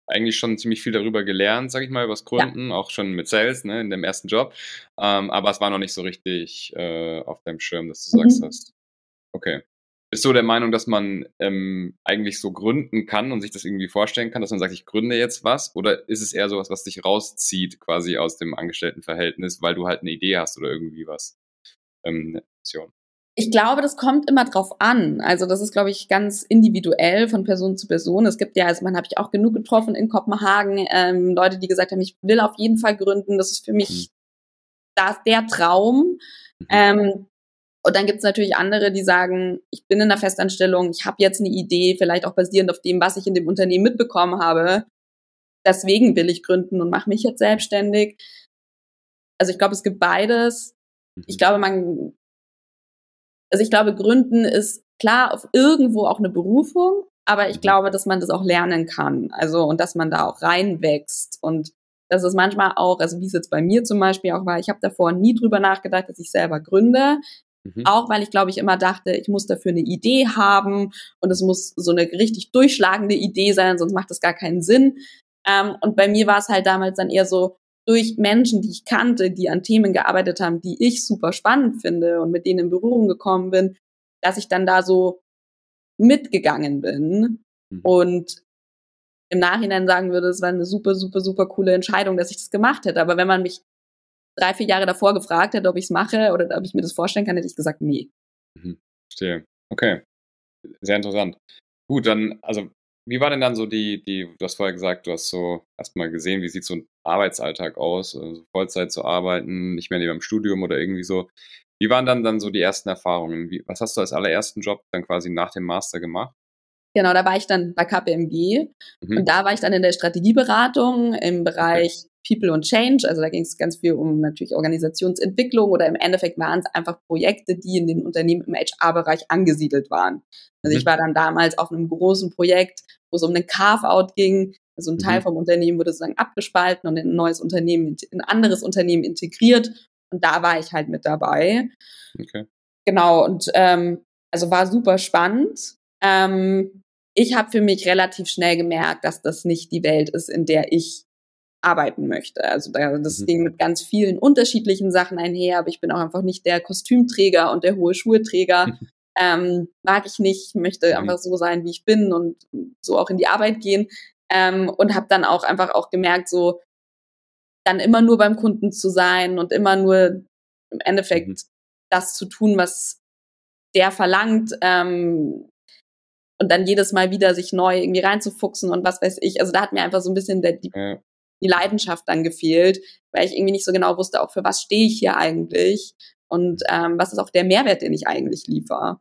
eigentlich schon ziemlich viel darüber gelernt, sag ich mal, über das Gründen, ja. auch schon mit Sales, ne, in dem ersten Job. Ähm, aber es war noch nicht so richtig äh, auf deinem Schirm, dass du mhm. sagst hast. Okay. Bist du der Meinung, dass man ähm, eigentlich so gründen kann und sich das irgendwie vorstellen kann, dass man sagt, ich gründe jetzt was? Oder ist es eher sowas, was dich rauszieht quasi aus dem Angestelltenverhältnis, weil du halt eine Idee hast oder irgendwie was? Ähm, eine Option? Ich glaube, das kommt immer drauf an. Also das ist, glaube ich, ganz individuell von Person zu Person. Es gibt ja, also man habe ich auch genug getroffen in Kopenhagen, ähm, Leute, die gesagt haben, ich will auf jeden Fall gründen. Das ist für mich mhm. das, der Traum. Mhm. Ähm, und dann gibt es natürlich andere, die sagen, ich bin in einer Festanstellung, ich habe jetzt eine Idee, vielleicht auch basierend auf dem, was ich in dem Unternehmen mitbekommen habe. Deswegen will ich gründen und mache mich jetzt selbstständig. Also ich glaube, es gibt beides. Ich mhm. glaube, man, also ich glaube, Gründen ist klar auf irgendwo auch eine Berufung, aber ich mhm. glaube, dass man das auch lernen kann. Also und dass man da auch reinwächst und das ist manchmal auch, also wie es jetzt bei mir zum Beispiel auch war, ich habe davor nie drüber nachgedacht, dass ich selber gründe. Mhm. Auch weil ich, glaube ich, immer dachte, ich muss dafür eine Idee haben und es muss so eine richtig durchschlagende Idee sein, sonst macht das gar keinen Sinn. Ähm, und bei mir war es halt damals dann eher so, durch Menschen, die ich kannte, die an Themen gearbeitet haben, die ich super spannend finde und mit denen in Berührung gekommen bin, dass ich dann da so mitgegangen bin mhm. und im Nachhinein sagen würde, es war eine super, super, super coole Entscheidung, dass ich das gemacht hätte. Aber wenn man mich drei, vier Jahre davor gefragt hätte, ob ich es mache oder ob ich mir das vorstellen kann, hätte ich gesagt, nee. Mhm. Verstehe. Okay. Sehr interessant. Gut, dann, also, wie war denn dann so die, die, du hast vorher gesagt, du hast so erstmal gesehen, wie sieht so ein Arbeitsalltag aus, also Vollzeit zu arbeiten, nicht mehr neben dem Studium oder irgendwie so. Wie waren dann dann so die ersten Erfahrungen? Wie, was hast du als allerersten Job dann quasi nach dem Master gemacht? Genau, da war ich dann bei KPMG mhm. und da war ich dann in der Strategieberatung im Bereich People und Change. Also da ging es ganz viel um natürlich Organisationsentwicklung oder im Endeffekt waren es einfach Projekte, die in den Unternehmen im HR-Bereich angesiedelt waren. Also mhm. ich war dann damals auf einem großen Projekt, wo es um einen Carve-out ging. Also ein Teil mhm. vom Unternehmen wurde sozusagen abgespalten und in ein neues Unternehmen, in ein anderes Unternehmen integriert. Und da war ich halt mit dabei. Okay. Genau, und ähm, also war super spannend. Ähm, ich habe für mich relativ schnell gemerkt, dass das nicht die Welt ist, in der ich arbeiten möchte. Also da, das mhm. ging mit ganz vielen unterschiedlichen Sachen einher, aber ich bin auch einfach nicht der Kostümträger und der hohe Schuheträger. [LAUGHS] Ähm, mag ich nicht, möchte mhm. einfach so sein, wie ich bin und so auch in die Arbeit gehen. Ähm, und habe dann auch einfach auch gemerkt, so dann immer nur beim Kunden zu sein und immer nur im Endeffekt mhm. das zu tun, was der verlangt, ähm, und dann jedes Mal wieder sich neu irgendwie reinzufuchsen und was weiß ich. Also da hat mir einfach so ein bisschen der, die, ja. die Leidenschaft dann gefehlt, weil ich irgendwie nicht so genau wusste, auch für was stehe ich hier eigentlich und ähm, was ist auch der Mehrwert, den ich eigentlich liefere.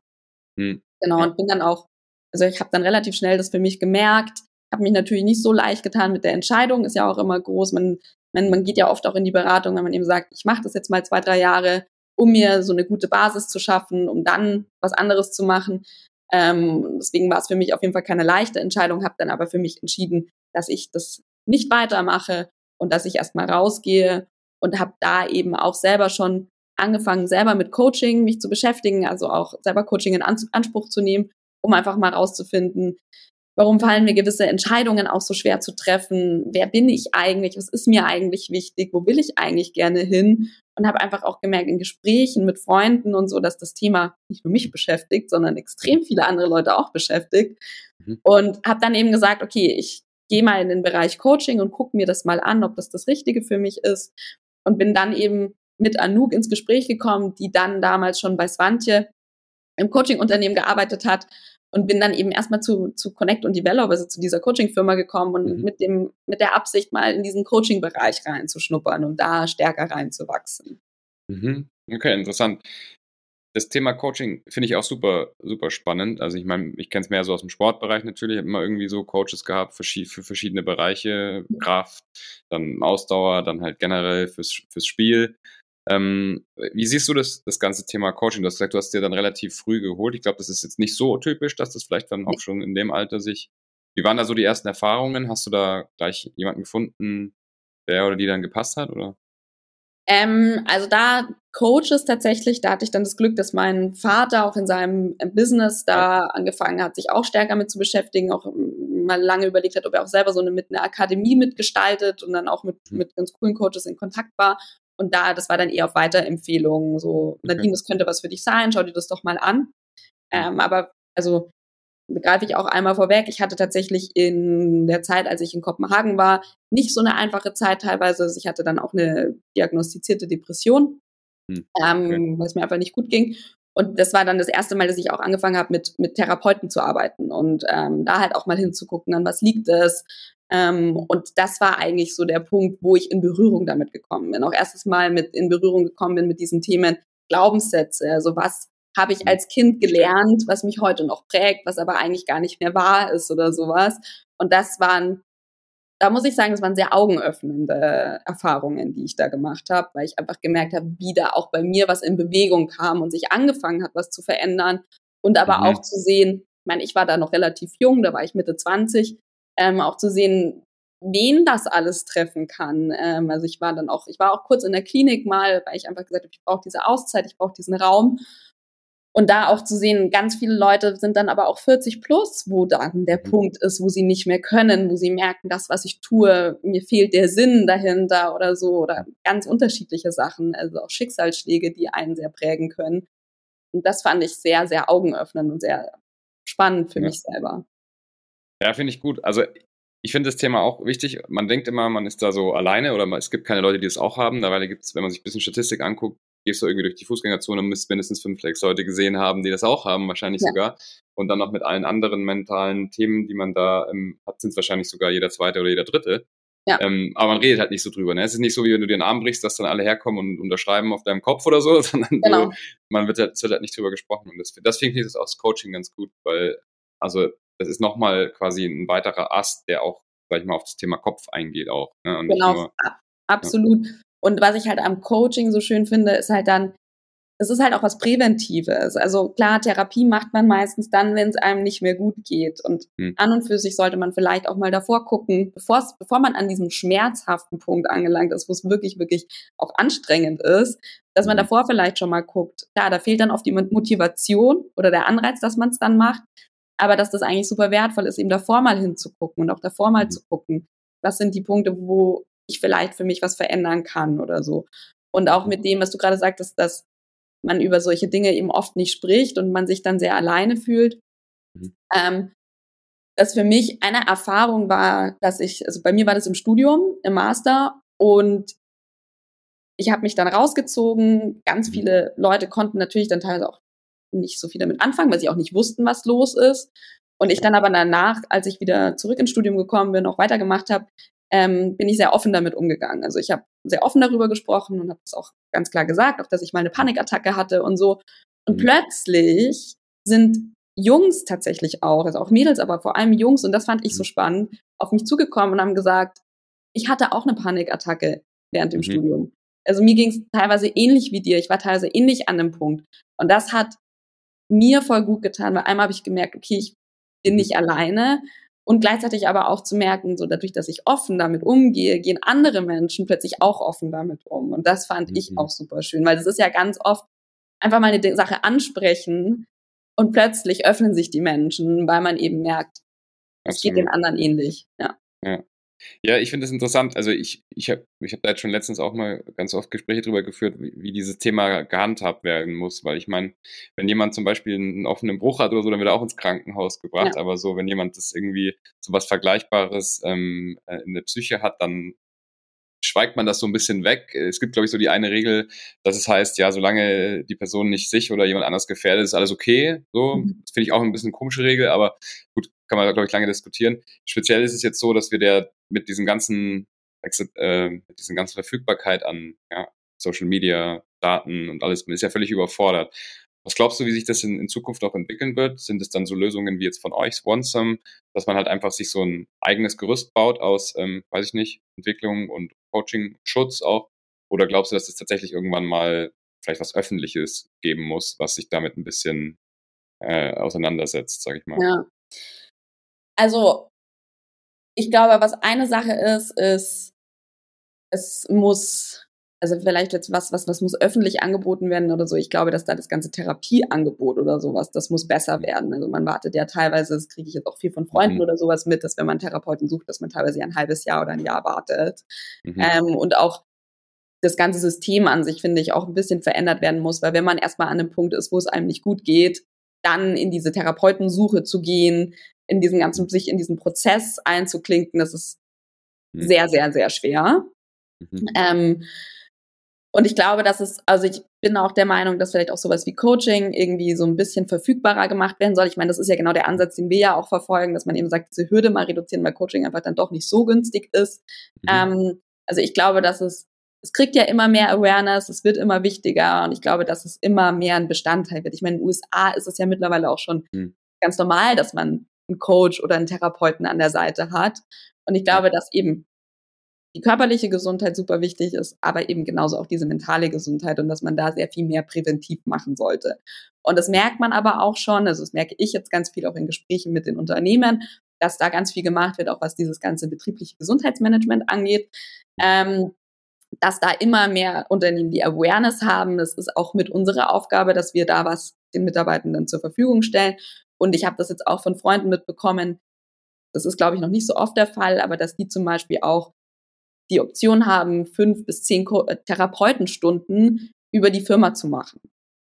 Hm. Genau, und bin dann auch, also ich habe dann relativ schnell das für mich gemerkt, habe mich natürlich nicht so leicht getan mit der Entscheidung, ist ja auch immer groß. Man, man, man geht ja oft auch in die Beratung, wenn man eben sagt, ich mache das jetzt mal zwei, drei Jahre, um mir so eine gute Basis zu schaffen, um dann was anderes zu machen. Ähm, deswegen war es für mich auf jeden Fall keine leichte Entscheidung, habe dann aber für mich entschieden, dass ich das nicht weitermache und dass ich erstmal rausgehe und habe da eben auch selber schon angefangen, selber mit Coaching mich zu beschäftigen, also auch selber Coaching in Anspruch zu nehmen, um einfach mal rauszufinden, Warum fallen mir gewisse Entscheidungen auch so schwer zu treffen? Wer bin ich eigentlich? Was ist mir eigentlich wichtig? Wo will ich eigentlich gerne hin? Und habe einfach auch gemerkt in Gesprächen mit Freunden und so, dass das Thema nicht nur mich beschäftigt, sondern extrem viele andere Leute auch beschäftigt. Mhm. Und habe dann eben gesagt, okay, ich gehe mal in den Bereich Coaching und gucke mir das mal an, ob das das Richtige für mich ist. Und bin dann eben mit Anouk ins Gespräch gekommen, die dann damals schon bei Swantje im Coaching-Unternehmen gearbeitet hat und bin dann eben erstmal zu, zu Connect und Develop, also zu dieser Coaching-Firma gekommen und mhm. mit dem, mit der Absicht mal in diesen Coaching-Bereich reinzuschnuppern und da stärker reinzuwachsen. Mhm. Okay, interessant. Das Thema Coaching finde ich auch super, super spannend. Also ich meine, ich kenne es mehr so aus dem Sportbereich natürlich. Ich habe immer irgendwie so Coaches gehabt für, für verschiedene Bereiche. Kraft, dann Ausdauer, dann halt generell fürs, fürs Spiel. Ähm, wie siehst du das, das ganze Thema Coaching? Du hast gesagt, du hast dir dann relativ früh geholt. Ich glaube, das ist jetzt nicht so typisch, dass das vielleicht dann auch schon in dem Alter sich. Wie waren da so die ersten Erfahrungen? Hast du da gleich jemanden gefunden, der oder die dann gepasst hat, oder? Ähm, also da Coaches tatsächlich, da hatte ich dann das Glück, dass mein Vater auch in seinem Business da angefangen hat, sich auch stärker mit zu beschäftigen, auch mal lange überlegt hat, ob er auch selber so eine mit einer Akademie mitgestaltet und dann auch mit, mhm. mit ganz coolen Coaches in Kontakt war. Und da, das war dann eher auf Weiterempfehlungen, so, Nadine, das könnte was für dich sein, schau dir das doch mal an. Ähm, aber also greife ich auch einmal vorweg. Ich hatte tatsächlich in der Zeit, als ich in Kopenhagen war, nicht so eine einfache Zeit teilweise. Also ich hatte dann auch eine diagnostizierte Depression, hm, ähm, okay. weil es mir einfach nicht gut ging. Und das war dann das erste Mal, dass ich auch angefangen habe, mit, mit Therapeuten zu arbeiten und ähm, da halt auch mal hinzugucken, an was liegt es. Ähm, und das war eigentlich so der Punkt, wo ich in Berührung damit gekommen bin. Auch erstes Mal mit in Berührung gekommen bin mit diesen Themen Glaubenssätze. Also was habe ich als Kind gelernt, was mich heute noch prägt, was aber eigentlich gar nicht mehr wahr ist oder sowas. Und das waren, da muss ich sagen, das waren sehr augenöffnende Erfahrungen, die ich da gemacht habe, weil ich einfach gemerkt habe, wie da auch bei mir was in Bewegung kam und sich angefangen hat, was zu verändern. Und aber mhm. auch zu sehen, ich meine, ich war da noch relativ jung, da war ich Mitte 20, ähm, auch zu sehen, wen das alles treffen kann. Ähm, also ich war dann auch, ich war auch kurz in der Klinik mal, weil ich einfach gesagt habe, ich brauche diese Auszeit, ich brauche diesen Raum. Und da auch zu sehen, ganz viele Leute sind dann aber auch 40 plus, wo dann der mhm. Punkt ist, wo sie nicht mehr können, wo sie merken, das, was ich tue, mir fehlt der Sinn dahinter oder so oder ganz unterschiedliche Sachen, also auch Schicksalsschläge, die einen sehr prägen können. Und das fand ich sehr, sehr augenöffnend und sehr spannend für ja. mich selber. Ja, finde ich gut. Also ich finde das Thema auch wichtig. Man denkt immer, man ist da so alleine oder es gibt keine Leute, die es auch haben. Dabei gibt es, wenn man sich ein bisschen Statistik anguckt, gehst du irgendwie durch die Fußgängerzone und müsst mindestens fünf Leute gesehen haben, die das auch haben, wahrscheinlich ja. sogar. Und dann noch mit allen anderen mentalen Themen, die man da ähm, hat, sind es wahrscheinlich sogar jeder zweite oder jeder dritte. Ja. Ähm, aber man redet halt nicht so drüber. Ne? Es ist nicht so, wie wenn du dir einen Arm brichst, dass dann alle herkommen und unterschreiben auf deinem Kopf oder so, [LAUGHS] sondern genau. du, man wird halt, es wird halt nicht drüber gesprochen. Und das, das finde ich das auch das Coaching ganz gut, weil, also, das ist nochmal quasi ein weiterer Ast, der auch, sag ich mal, auf das Thema Kopf eingeht auch. Ne? genau, nur, absolut. Ja. Und was ich halt am Coaching so schön finde, ist halt dann, es ist halt auch was Präventives. Also klar, Therapie macht man meistens dann, wenn es einem nicht mehr gut geht. Und hm. an und für sich sollte man vielleicht auch mal davor gucken, bevor man an diesem schmerzhaften Punkt angelangt ist, wo es wirklich, wirklich auch anstrengend ist, dass man hm. davor vielleicht schon mal guckt. Klar, da fehlt dann oft die Motivation oder der Anreiz, dass man es dann macht. Aber dass das eigentlich super wertvoll ist, eben davor mal hinzugucken und auch davor mal hm. zu gucken, was sind die Punkte, wo ich vielleicht für mich was verändern kann oder so. Und auch mit dem, was du gerade sagtest, dass man über solche Dinge eben oft nicht spricht und man sich dann sehr alleine fühlt. Mhm. Ähm, das für mich eine Erfahrung war, dass ich, also bei mir war das im Studium, im Master und ich habe mich dann rausgezogen. Ganz mhm. viele Leute konnten natürlich dann teilweise auch nicht so viel damit anfangen, weil sie auch nicht wussten, was los ist. Und ich dann aber danach, als ich wieder zurück ins Studium gekommen bin, auch weitergemacht habe, ähm, bin ich sehr offen damit umgegangen. Also ich habe sehr offen darüber gesprochen und habe es auch ganz klar gesagt, auch dass ich mal eine Panikattacke hatte und so. Und mhm. plötzlich sind Jungs tatsächlich auch, also auch Mädels, aber vor allem Jungs, und das fand ich so mhm. spannend, auf mich zugekommen und haben gesagt, ich hatte auch eine Panikattacke während dem mhm. Studium. Also mir ging es teilweise ähnlich wie dir. Ich war teilweise ähnlich an dem Punkt. Und das hat mir voll gut getan, weil einmal habe ich gemerkt, okay, ich bin nicht alleine und gleichzeitig aber auch zu merken, so dadurch, dass ich offen damit umgehe, gehen andere Menschen plötzlich auch offen damit um. Und das fand mhm. ich auch super schön, weil es ist ja ganz oft einfach mal eine Sache ansprechen und plötzlich öffnen sich die Menschen, weil man eben merkt, es geht den anderen ähnlich. Ja. ja. Ja, ich finde das interessant. Also ich, ich habe ich hab da jetzt schon letztens auch mal ganz oft Gespräche darüber geführt, wie, wie dieses Thema gehandhabt werden muss. Weil ich meine, wenn jemand zum Beispiel einen offenen Bruch hat oder so, dann wird er auch ins Krankenhaus gebracht. Ja. Aber so, wenn jemand das irgendwie so was Vergleichbares ähm, äh, in der Psyche hat, dann schweigt man das so ein bisschen weg. Es gibt, glaube ich, so die eine Regel, dass es heißt, ja, solange die Person nicht sich oder jemand anders gefährdet, ist alles okay. So, mhm. das finde ich auch ein bisschen eine komische Regel, aber gut, kann man, glaube ich, lange diskutieren. Speziell ist es jetzt so, dass wir der mit diesen ganzen, äh, mit diesen ganzen Verfügbarkeit an ja, Social Media, Daten und alles, man ist ja völlig überfordert. Was glaubst du, wie sich das in, in Zukunft auch entwickeln wird? Sind es dann so Lösungen wie jetzt von euch, OneSum, dass man halt einfach sich so ein eigenes Gerüst baut aus, ähm, weiß ich nicht, Entwicklung und Coaching, Schutz auch? Oder glaubst du, dass es tatsächlich irgendwann mal vielleicht was Öffentliches geben muss, was sich damit ein bisschen äh, auseinandersetzt, sage ich mal? Ja. Also ich glaube, was eine Sache ist, ist, es muss, also vielleicht jetzt was, was, was muss öffentlich angeboten werden oder so. Ich glaube, dass da das ganze Therapieangebot oder sowas, das muss besser werden. Also man wartet ja teilweise, das kriege ich jetzt auch viel von Freunden mhm. oder sowas mit, dass wenn man Therapeuten sucht, dass man teilweise ein halbes Jahr oder ein Jahr wartet. Mhm. Ähm, und auch das ganze System an sich, finde ich, auch ein bisschen verändert werden muss, weil wenn man erstmal an einem Punkt ist, wo es einem nicht gut geht, dann in diese Therapeutensuche zu gehen, in diesen ganzen, sich in diesen Prozess einzuklinken, das ist mhm. sehr, sehr, sehr schwer. Mhm. Ähm, und ich glaube, dass es, also ich bin auch der Meinung, dass vielleicht auch sowas wie Coaching irgendwie so ein bisschen verfügbarer gemacht werden soll. Ich meine, das ist ja genau der Ansatz, den wir ja auch verfolgen, dass man eben sagt, diese Hürde mal reduzieren, weil Coaching einfach dann doch nicht so günstig ist. Mhm. Ähm, also ich glaube, dass es, es kriegt ja immer mehr Awareness, es wird immer wichtiger und ich glaube, dass es immer mehr ein Bestandteil wird. Ich meine, in den USA ist es ja mittlerweile auch schon mhm. ganz normal, dass man einen Coach oder einen Therapeuten an der Seite hat. Und ich glaube, dass eben die körperliche Gesundheit super wichtig ist, aber eben genauso auch diese mentale Gesundheit und dass man da sehr viel mehr präventiv machen sollte. Und das merkt man aber auch schon, also das merke ich jetzt ganz viel auch in Gesprächen mit den Unternehmen, dass da ganz viel gemacht wird, auch was dieses ganze betriebliche Gesundheitsmanagement angeht. Ähm, dass da immer mehr Unternehmen die Awareness haben. Das ist auch mit unserer Aufgabe, dass wir da was den Mitarbeitenden zur Verfügung stellen. Und ich habe das jetzt auch von Freunden mitbekommen. Das ist, glaube ich, noch nicht so oft der Fall, aber dass die zum Beispiel auch die Option haben, fünf bis zehn äh, Therapeutenstunden über die Firma zu machen.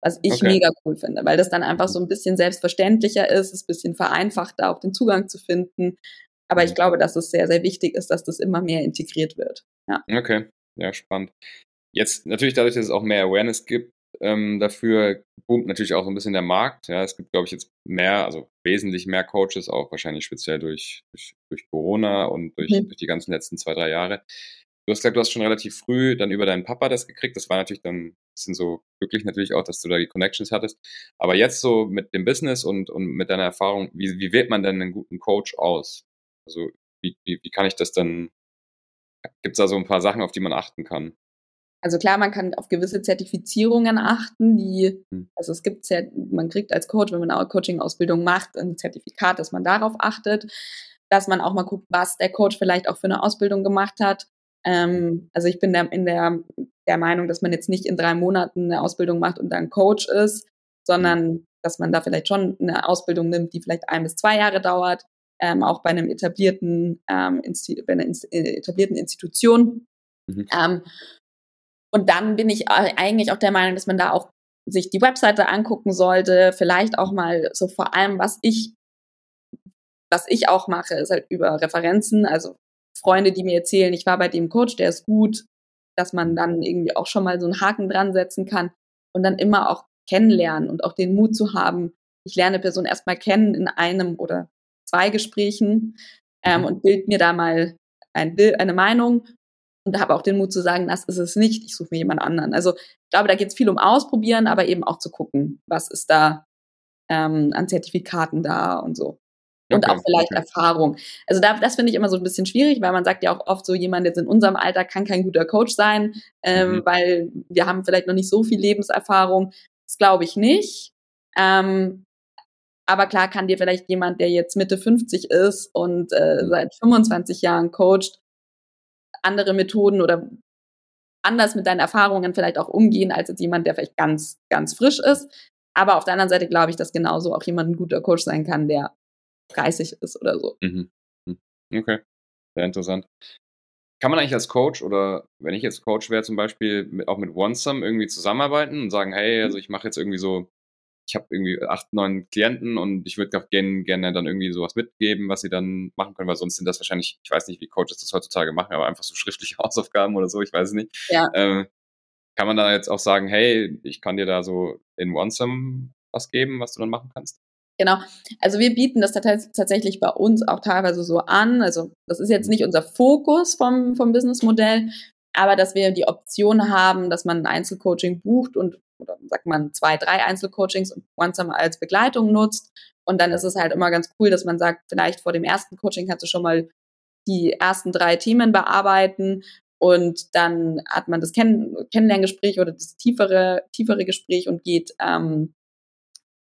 Was ich okay. mega cool finde, weil das dann einfach so ein bisschen selbstverständlicher ist, ist ein bisschen vereinfachter, auch den Zugang zu finden. Aber ich glaube, dass es sehr, sehr wichtig ist, dass das immer mehr integriert wird. Ja. Okay, ja, spannend. Jetzt natürlich dadurch, dass es auch mehr Awareness gibt, ähm, dafür boomt natürlich auch so ein bisschen der Markt. Ja, es gibt, glaube ich, jetzt mehr, also wesentlich mehr Coaches, auch wahrscheinlich speziell durch, durch, durch Corona und durch, mhm. durch die ganzen letzten zwei, drei Jahre. Du hast gesagt, du hast schon relativ früh dann über deinen Papa das gekriegt. Das war natürlich dann ein bisschen so glücklich natürlich auch, dass du da die Connections hattest. Aber jetzt so mit dem Business und, und mit deiner Erfahrung, wie, wie wählt man denn einen guten Coach aus? Also wie, wie, wie kann ich das dann, gibt es da so ein paar Sachen, auf die man achten kann? Also klar, man kann auf gewisse Zertifizierungen achten, die, hm. also es gibt, man kriegt als Coach, wenn man eine Coaching-Ausbildung macht, ein Zertifikat, dass man darauf achtet, dass man auch mal guckt, was der Coach vielleicht auch für eine Ausbildung gemacht hat. Ähm, also ich bin der, in der, der Meinung, dass man jetzt nicht in drei Monaten eine Ausbildung macht und dann Coach ist, sondern hm. dass man da vielleicht schon eine Ausbildung nimmt, die vielleicht ein bis zwei Jahre dauert, ähm, auch bei einem etablierten, ähm, bei einer äh, etablierten Institution. Mhm. Ähm, und dann bin ich eigentlich auch der Meinung, dass man da auch sich die Webseite angucken sollte, vielleicht auch mal so vor allem, was ich, was ich auch mache, ist halt über Referenzen, also Freunde, die mir erzählen, ich war bei dem Coach, der ist gut, dass man dann irgendwie auch schon mal so einen Haken dran setzen kann und dann immer auch kennenlernen und auch den Mut zu haben, ich lerne Person erstmal kennen in einem oder zwei Gesprächen ähm, mhm. und bild mir da mal ein eine Meinung und habe auch den Mut zu sagen, das ist es nicht, ich suche mir jemand anderen. Also ich glaube, da geht es viel um Ausprobieren, aber eben auch zu gucken, was ist da ähm, an Zertifikaten da und so. Und okay, auch vielleicht okay. Erfahrung. Also da, das finde ich immer so ein bisschen schwierig, weil man sagt ja auch oft so, jemand jetzt in unserem Alter kann kein guter Coach sein, ähm, mhm. weil wir haben vielleicht noch nicht so viel Lebenserfahrung. Das glaube ich nicht. Ähm, aber klar kann dir vielleicht jemand, der jetzt Mitte 50 ist und äh, mhm. seit 25 Jahren coacht, andere Methoden oder anders mit deinen Erfahrungen vielleicht auch umgehen, als jetzt jemand, der vielleicht ganz, ganz frisch ist. Aber auf der anderen Seite glaube ich, dass genauso auch jemand ein guter Coach sein kann, der 30 ist oder so. Mhm. mhm. Okay, sehr interessant. Kann man eigentlich als Coach oder wenn ich jetzt Coach wäre, zum Beispiel mit, auch mit OneSum irgendwie zusammenarbeiten und sagen, hey, also ich mache jetzt irgendwie so ich habe irgendwie acht, neun Klienten und ich würde gerne, gerne dann irgendwie sowas mitgeben, was sie dann machen können, weil sonst sind das wahrscheinlich, ich weiß nicht, wie Coaches das heutzutage machen, aber einfach so schriftliche [LAUGHS] Hausaufgaben oder so, ich weiß es nicht. Ja. Ähm, kann man da jetzt auch sagen, hey, ich kann dir da so in OneSum was geben, was du dann machen kannst? Genau. Also wir bieten das tatsächlich bei uns auch teilweise so an. Also das ist jetzt mhm. nicht unser Fokus vom, vom Businessmodell, aber dass wir die Option haben, dass man ein Einzelcoaching bucht und oder sagt man zwei, drei Einzelcoachings und OneSum als Begleitung nutzt. Und dann ist es halt immer ganz cool, dass man sagt, vielleicht vor dem ersten Coaching kannst du schon mal die ersten drei Themen bearbeiten und dann hat man das Kenn Kennenlerngespräch oder das tiefere, tiefere Gespräch und geht ähm,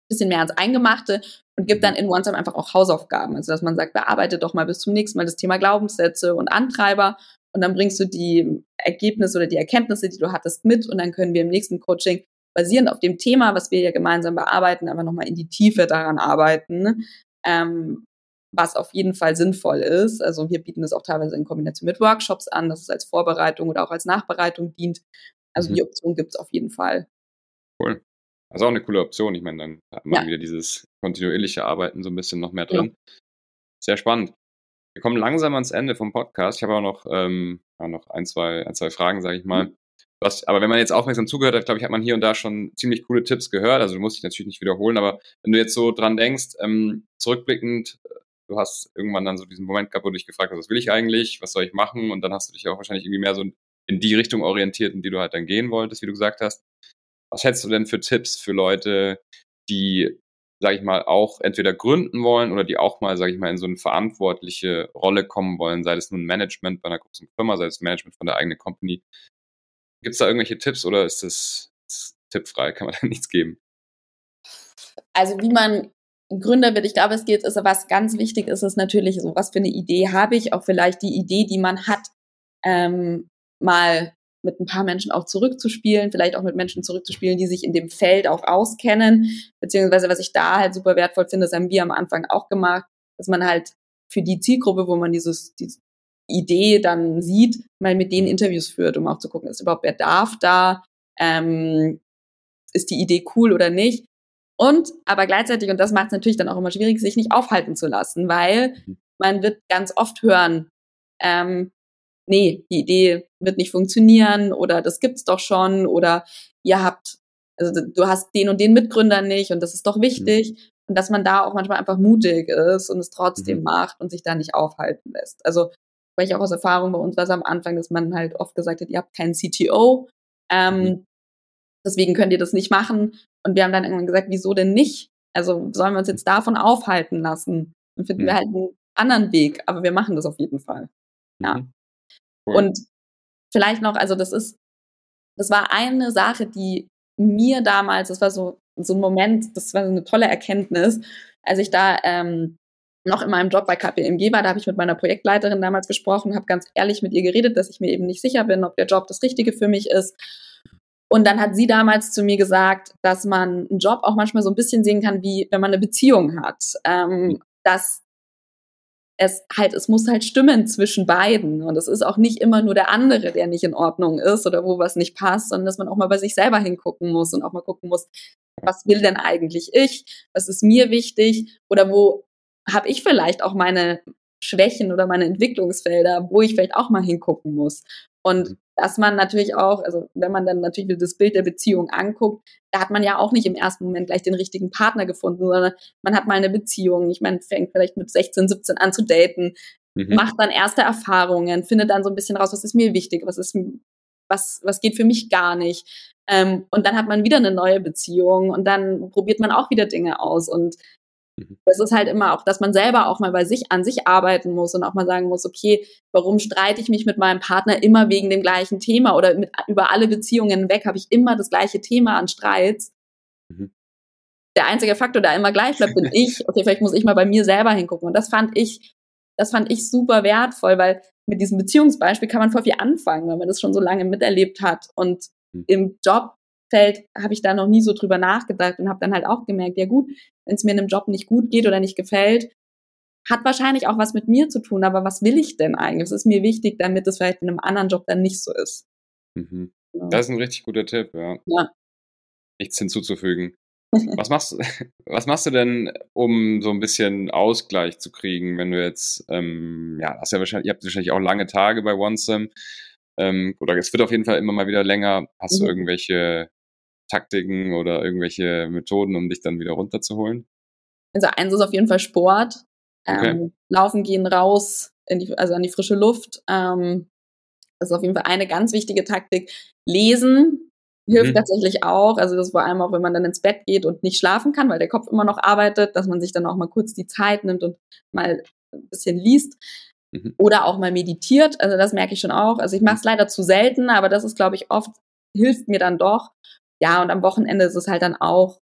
bisschen mehr ans Eingemachte und gibt dann in OneSum einfach auch Hausaufgaben. Also dass man sagt, bearbeite doch mal bis zum nächsten Mal das Thema Glaubenssätze und Antreiber und dann bringst du die Ergebnisse oder die Erkenntnisse, die du hattest, mit und dann können wir im nächsten Coaching basierend auf dem Thema, was wir ja gemeinsam bearbeiten, aber nochmal in die Tiefe daran arbeiten, ähm, was auf jeden Fall sinnvoll ist. Also wir bieten das auch teilweise in Kombination mit Workshops an, dass es als Vorbereitung oder auch als Nachbereitung dient. Also mhm. die Option gibt es auf jeden Fall. Cool. Also auch eine coole Option. Ich meine, dann hat man Ja. wieder dieses kontinuierliche Arbeiten so ein bisschen noch mehr drin. Sehr spannend. Wir kommen langsam ans Ende vom Podcast. Ich habe auch noch, ähm, ja, noch ein, zwei, ein, zwei Fragen, sage ich mal. Was, aber wenn man jetzt aufmerksam zugehört hat, glaube ich, hat man hier und da schon ziemlich coole Tipps gehört. Also du musst dich natürlich nicht wiederholen, aber wenn du jetzt so dran denkst, ähm, zurückblickend, du hast irgendwann dann so diesen Moment gehabt, wo du dich gefragt hast, was will ich eigentlich, was soll ich machen? Und dann hast du dich auch wahrscheinlich irgendwie mehr so in die Richtung orientiert, in die du halt dann gehen wolltest, wie du gesagt hast. Was hättest du denn für Tipps für Leute, die, sage ich mal, auch entweder gründen wollen oder die auch mal, sage ich mal, in so eine verantwortliche Rolle kommen wollen, sei es nun Management bei einer großen Firma, sei es Management von der eigenen Company. Gibt es da irgendwelche Tipps oder ist das, ist tippfrei? Kann man [LAUGHS] da nichts geben? Also wie man Gründer wird, ich glaube, es geht, also was ganz wichtig ist, ist natürlich so, was für eine Idee habe ich, auch vielleicht die Idee, die man hat, ähm, mal mit ein paar Menschen auch zurückzuspielen, vielleicht auch mit Menschen zurückzuspielen, die sich in dem Feld auch auskennen, beziehungsweise was ich da halt super wertvoll finde, das haben wir am Anfang auch gemacht, dass man halt für die Zielgruppe, wo man dieses, diese Idee dann sieht, mal mit denen Interviews führt, um auch zu gucken, ist überhaupt Bedarf da, ähm, ist die Idee cool oder nicht. Und aber gleichzeitig, und das macht es natürlich dann auch immer schwierig, sich nicht aufhalten zu lassen, weil Mhm. man wird ganz oft hören, ähm, nee, die Idee wird nicht funktionieren oder das gibt's doch schon oder ihr habt, also du hast den und den Mitgründer nicht und das ist doch wichtig. Und dass man da auch manchmal einfach mutig ist und es trotzdem Mhm. macht und sich da nicht aufhalten lässt. Also, weil ich auch aus Erfahrung bei uns war es am Anfang, dass man halt oft gesagt hat, ihr habt keinen CTO, ähm, Mhm. deswegen könnt ihr das nicht machen. Und wir haben dann irgendwann gesagt, wieso denn nicht? Also sollen wir uns jetzt davon aufhalten lassen? Dann finden Mhm. wir halt einen anderen Weg, aber wir machen das auf jeden Fall. Ja. Mhm. Cool. Und vielleicht noch, also das ist, das war eine Sache, die mir damals, das war so, so ein Moment, das war so eine tolle Erkenntnis, als ich da ähm, noch in meinem Job bei KPMG war, da habe ich mit meiner Projektleiterin damals gesprochen, habe ganz ehrlich mit ihr geredet, dass ich mir eben nicht sicher bin, ob der Job das Richtige für mich ist. Und dann hat sie damals zu mir gesagt, dass man einen Job auch manchmal so ein bisschen sehen kann, wie wenn man eine Beziehung hat. Ähm, dass es halt, es muss halt stimmen zwischen beiden. Und es ist auch nicht immer nur der andere, der nicht in Ordnung ist oder wo was nicht passt, sondern dass man auch mal bei sich selber hingucken muss und auch mal gucken muss, was will denn eigentlich ich? Was ist mir wichtig? Oder wo habe ich vielleicht auch meine Schwächen oder meine Entwicklungsfelder, wo ich vielleicht auch mal hingucken muss. Und dass man natürlich auch, also wenn man dann natürlich das Bild der Beziehung anguckt, da hat man ja auch nicht im ersten Moment gleich den richtigen Partner gefunden, sondern man hat mal eine Beziehung. Ich meine, fängt vielleicht mit 16, 17 an zu daten, Mhm. macht dann erste Erfahrungen, findet dann so ein bisschen raus, was ist mir wichtig, was ist, was, was geht für mich gar nicht. Ähm, und dann hat man wieder eine neue Beziehung und dann probiert man auch wieder Dinge aus. Und Mhm. Das ist halt immer auch, dass man selber auch mal bei sich an sich arbeiten muss und auch mal sagen muss, okay, warum streite ich mich mit meinem Partner immer wegen dem gleichen Thema oder mit, über alle Beziehungen hinweg habe ich immer das gleiche Thema an Streits. Mhm. Der einzige Faktor, der immer gleich bleibt, bin [LAUGHS] ich. Okay, vielleicht muss ich mal bei mir selber hingucken. Und das fand ich, das fand ich super wertvoll, weil mit diesem Beziehungsbeispiel kann man voll viel anfangen, weil man das schon so lange miterlebt hat. Und Mhm. im Jobfeld habe ich da noch nie so drüber nachgedacht und habe dann halt auch gemerkt, ja gut, wenn es mir in einem Job nicht gut geht oder nicht gefällt, hat wahrscheinlich auch was mit mir zu tun, aber was will ich denn eigentlich? Was ist mir wichtig, damit es vielleicht in einem anderen Job dann nicht so ist? Mhm. Ja. Das ist ein richtig guter Tipp, ja. Ja. Nichts hinzuzufügen. [LAUGHS] Was machst, du- was machst du denn, um so ein bisschen Ausgleich zu kriegen, wenn du jetzt, ähm, ja, hast ja wahrscheinlich, ihr habt wahrscheinlich auch lange Tage bei OneSim, ähm, oder es wird auf jeden Fall immer mal wieder länger. Hast du Mhm. irgendwelche Taktiken oder irgendwelche Methoden, um dich dann wieder runterzuholen? Also eins ist auf jeden Fall Sport. Okay. Ähm, Laufen gehen raus, in die, also an die frische Luft. Ähm, das ist auf jeden Fall eine ganz wichtige Taktik. Lesen hilft Mhm. tatsächlich auch. Also das vor allem auch, wenn man dann ins Bett geht und nicht schlafen kann, weil der Kopf immer noch arbeitet, dass man sich dann auch mal kurz die Zeit nimmt und mal ein bisschen liest. Mhm. Oder auch mal meditiert. Also das merke ich schon auch. Also ich mache es leider zu selten, aber das ist, glaube ich, oft hilft mir dann doch. Ja, und am Wochenende ist es halt dann auch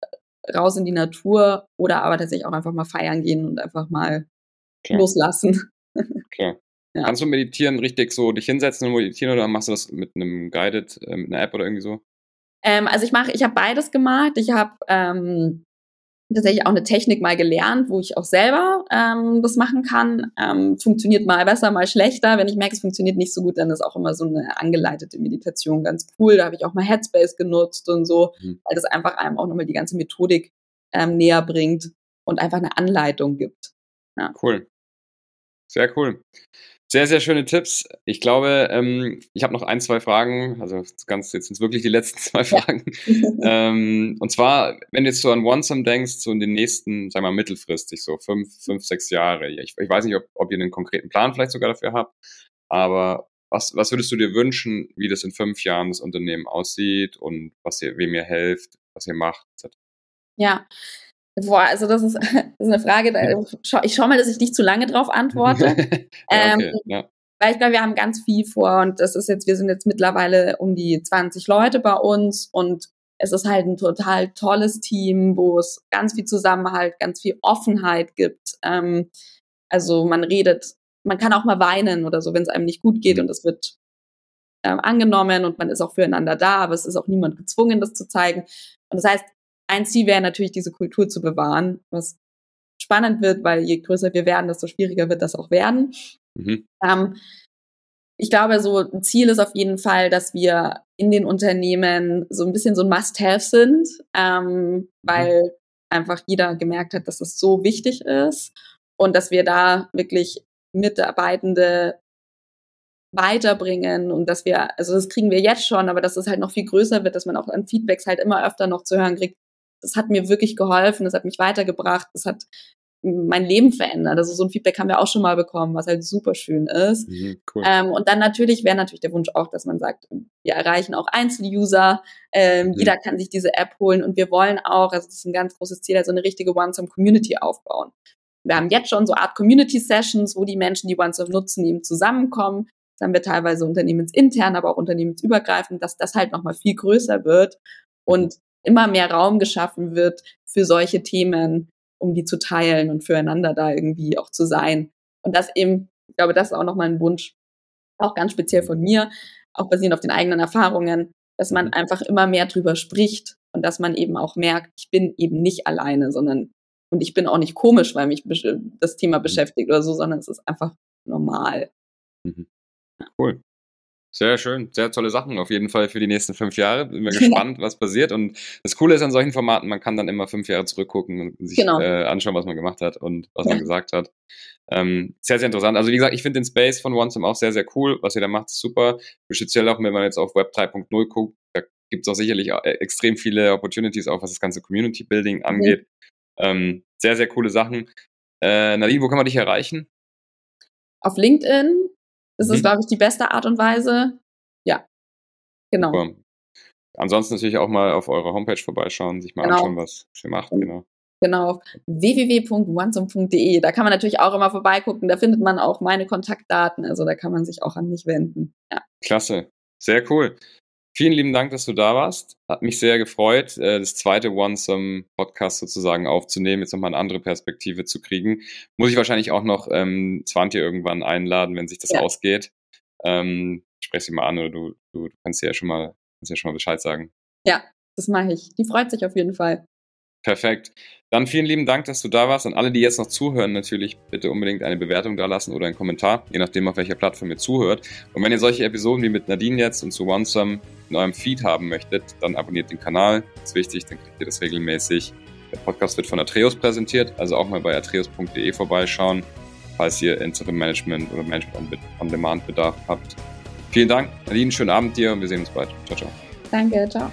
raus in die Natur oder aber tatsächlich auch einfach mal feiern gehen und einfach mal Klar. loslassen. Klar. [LAUGHS] Ja. Kannst du meditieren, richtig so dich hinsetzen und meditieren oder machst du das mit einem Guided, äh, mit einer App oder irgendwie so? Ähm, also ich mache, ich habe beides gemacht. Ich habe ähm, tatsächlich auch eine Technik mal gelernt, wo ich auch selber ähm, das machen kann. Ähm, funktioniert mal besser, mal schlechter. Wenn ich merke, es funktioniert nicht so gut, dann ist auch immer so eine angeleitete Meditation ganz cool. Da habe ich auch mal Headspace genutzt und so, mhm. weil das einfach einem auch nochmal die ganze Methodik ähm, näher bringt und einfach eine Anleitung gibt. Ja. Cool. Sehr cool. Sehr, sehr schöne Tipps. Ich glaube, ähm, ich habe noch ein, zwei Fragen. Also ganz, jetzt sind es wirklich die letzten [LAUGHS] zwei Fragen. ähm, und zwar, wenn du jetzt so an OneSum denkst, so in den nächsten, sagen wir mal, mittelfristig, so fünf, fünf, sechs Jahre. Ich, ich weiß nicht, ob, ob ihr einen konkreten Plan vielleicht sogar dafür habt, aber was, was würdest du dir wünschen, wie das in fünf Jahren das Unternehmen aussieht und was ihr, wem ihr helft, was ihr macht, etc.? Ja, Boah, also das ist, [LAUGHS] das ist eine Frage, ich schaue mal, dass ich nicht zu lange drauf antworte. [LAUGHS] ja, okay, ähm, ja. Weil ich glaube, wir haben ganz viel vor und das ist jetzt, wir sind jetzt mittlerweile um die 20 Leute bei uns und es ist halt ein total tolles Team, wo es ganz viel Zusammenhalt, ganz viel Offenheit gibt. Ähm, also man redet, man kann auch mal weinen oder so, wenn es einem nicht gut geht und es wird ähm, angenommen und man ist auch füreinander da, aber es ist auch niemand gezwungen, das zu zeigen. Und das heißt, ein Ziel wäre natürlich, diese Kultur zu bewahren, was spannend wird, weil je größer wir werden, desto schwieriger wird das auch werden. Mhm. Ähm, ich glaube, so ein Ziel ist auf jeden Fall, dass wir in den Unternehmen so ein bisschen so ein Must-Have sind, ähm, mhm. weil mhm. einfach jeder gemerkt hat, dass das so wichtig ist und dass wir da wirklich Mitarbeitende weiterbringen und dass wir, also das kriegen wir jetzt schon, aber dass es halt noch viel größer wird, dass man auch an Feedbacks halt immer öfter noch zu hören kriegt, das hat mir wirklich geholfen, das hat mich weitergebracht, das hat mein Leben verändert. Also so ein Feedback haben wir auch schon mal bekommen, was halt super schön ist. Mhm, cool. ähm, und dann natürlich wäre natürlich der Wunsch auch, dass man sagt, wir erreichen auch Einzeluser, ähm, mhm. jeder kann sich diese App holen und wir wollen auch, also das ist ein ganz großes Ziel, also eine richtige One-Some-Community aufbauen. Wir haben jetzt schon so Art Community-Sessions, wo die Menschen, die OneSum nutzen, eben zusammenkommen. Das haben wir teilweise unternehmensintern, aber auch unternehmensübergreifend, dass das halt nochmal viel größer wird. Und immer mehr Raum geschaffen wird für solche Themen, um die zu teilen und füreinander da irgendwie auch zu sein. Und das eben, ich glaube, das ist auch nochmal ein Wunsch, auch ganz speziell von mir, auch basierend auf den eigenen Erfahrungen, dass man einfach immer mehr drüber spricht und dass man eben auch merkt, ich bin eben nicht alleine, sondern und ich bin auch nicht komisch, weil mich das Thema mhm. beschäftigt oder so, sondern es ist einfach normal. Mhm. Cool. Sehr schön, sehr tolle Sachen auf jeden Fall für die nächsten fünf Jahre. Bin mir gespannt, was passiert. Und das Coole ist an solchen Formaten, man kann dann immer fünf Jahre zurückgucken und sich genau. äh, anschauen, was man gemacht hat und was ja. man gesagt hat. Ähm, sehr, sehr interessant. Also wie gesagt, ich finde den Space von OneSum auch sehr, sehr cool. Was ihr da macht, ist super. Speziell auch, wenn man jetzt auf Web 3.0 guckt, da gibt es auch sicherlich äh, extrem viele Opportunities, auch was das ganze Community Building angeht. Mhm. Ähm, sehr, sehr coole Sachen. Äh, Nadine, wo kann man dich erreichen? Auf LinkedIn das ist, mhm. glaube ich, die beste Art und Weise. Ja, genau. Super. Ansonsten natürlich auch mal auf eurer Homepage vorbeischauen, sich mal genau. anschauen, was ihr macht. Genau. Genau, www.onesum.de. Da kann man natürlich auch immer vorbeigucken. Da findet man auch meine Kontaktdaten. Also da kann man sich auch an mich wenden. Ja. Klasse. Sehr cool. Vielen lieben Dank, dass du da warst. Hat mich sehr gefreut, äh, das zweite OneSome Podcast sozusagen aufzunehmen, jetzt nochmal eine andere Perspektive zu kriegen. Muss ich wahrscheinlich auch noch ähm, Zwantje irgendwann einladen, wenn sich das ja. ausgeht. Ähm, spreche sie mal an oder du, du, du kannst ja schon mal, kannst ja schon mal Bescheid sagen. Ja, das mache ich. Die freut sich auf jeden Fall. Perfekt. Dann vielen lieben Dank, dass du da warst. Und alle, die jetzt noch zuhören, natürlich bitte unbedingt eine Bewertung da lassen oder einen Kommentar, je nachdem, auf welcher Plattform ihr zuhört. Und wenn ihr solche Episoden wie mit Nadine jetzt und zu OneSum in eurem Feed haben möchtet, dann abonniert den Kanal. Das ist wichtig, dann kriegt ihr das regelmäßig. Der Podcast wird von Atreus präsentiert, also auch mal bei atreus.de vorbeischauen, falls ihr Interim Management oder Management on Demand Bedarf habt. Vielen Dank, Nadine, schönen Abend dir und wir sehen uns bald. Ciao, ciao. Danke, ciao.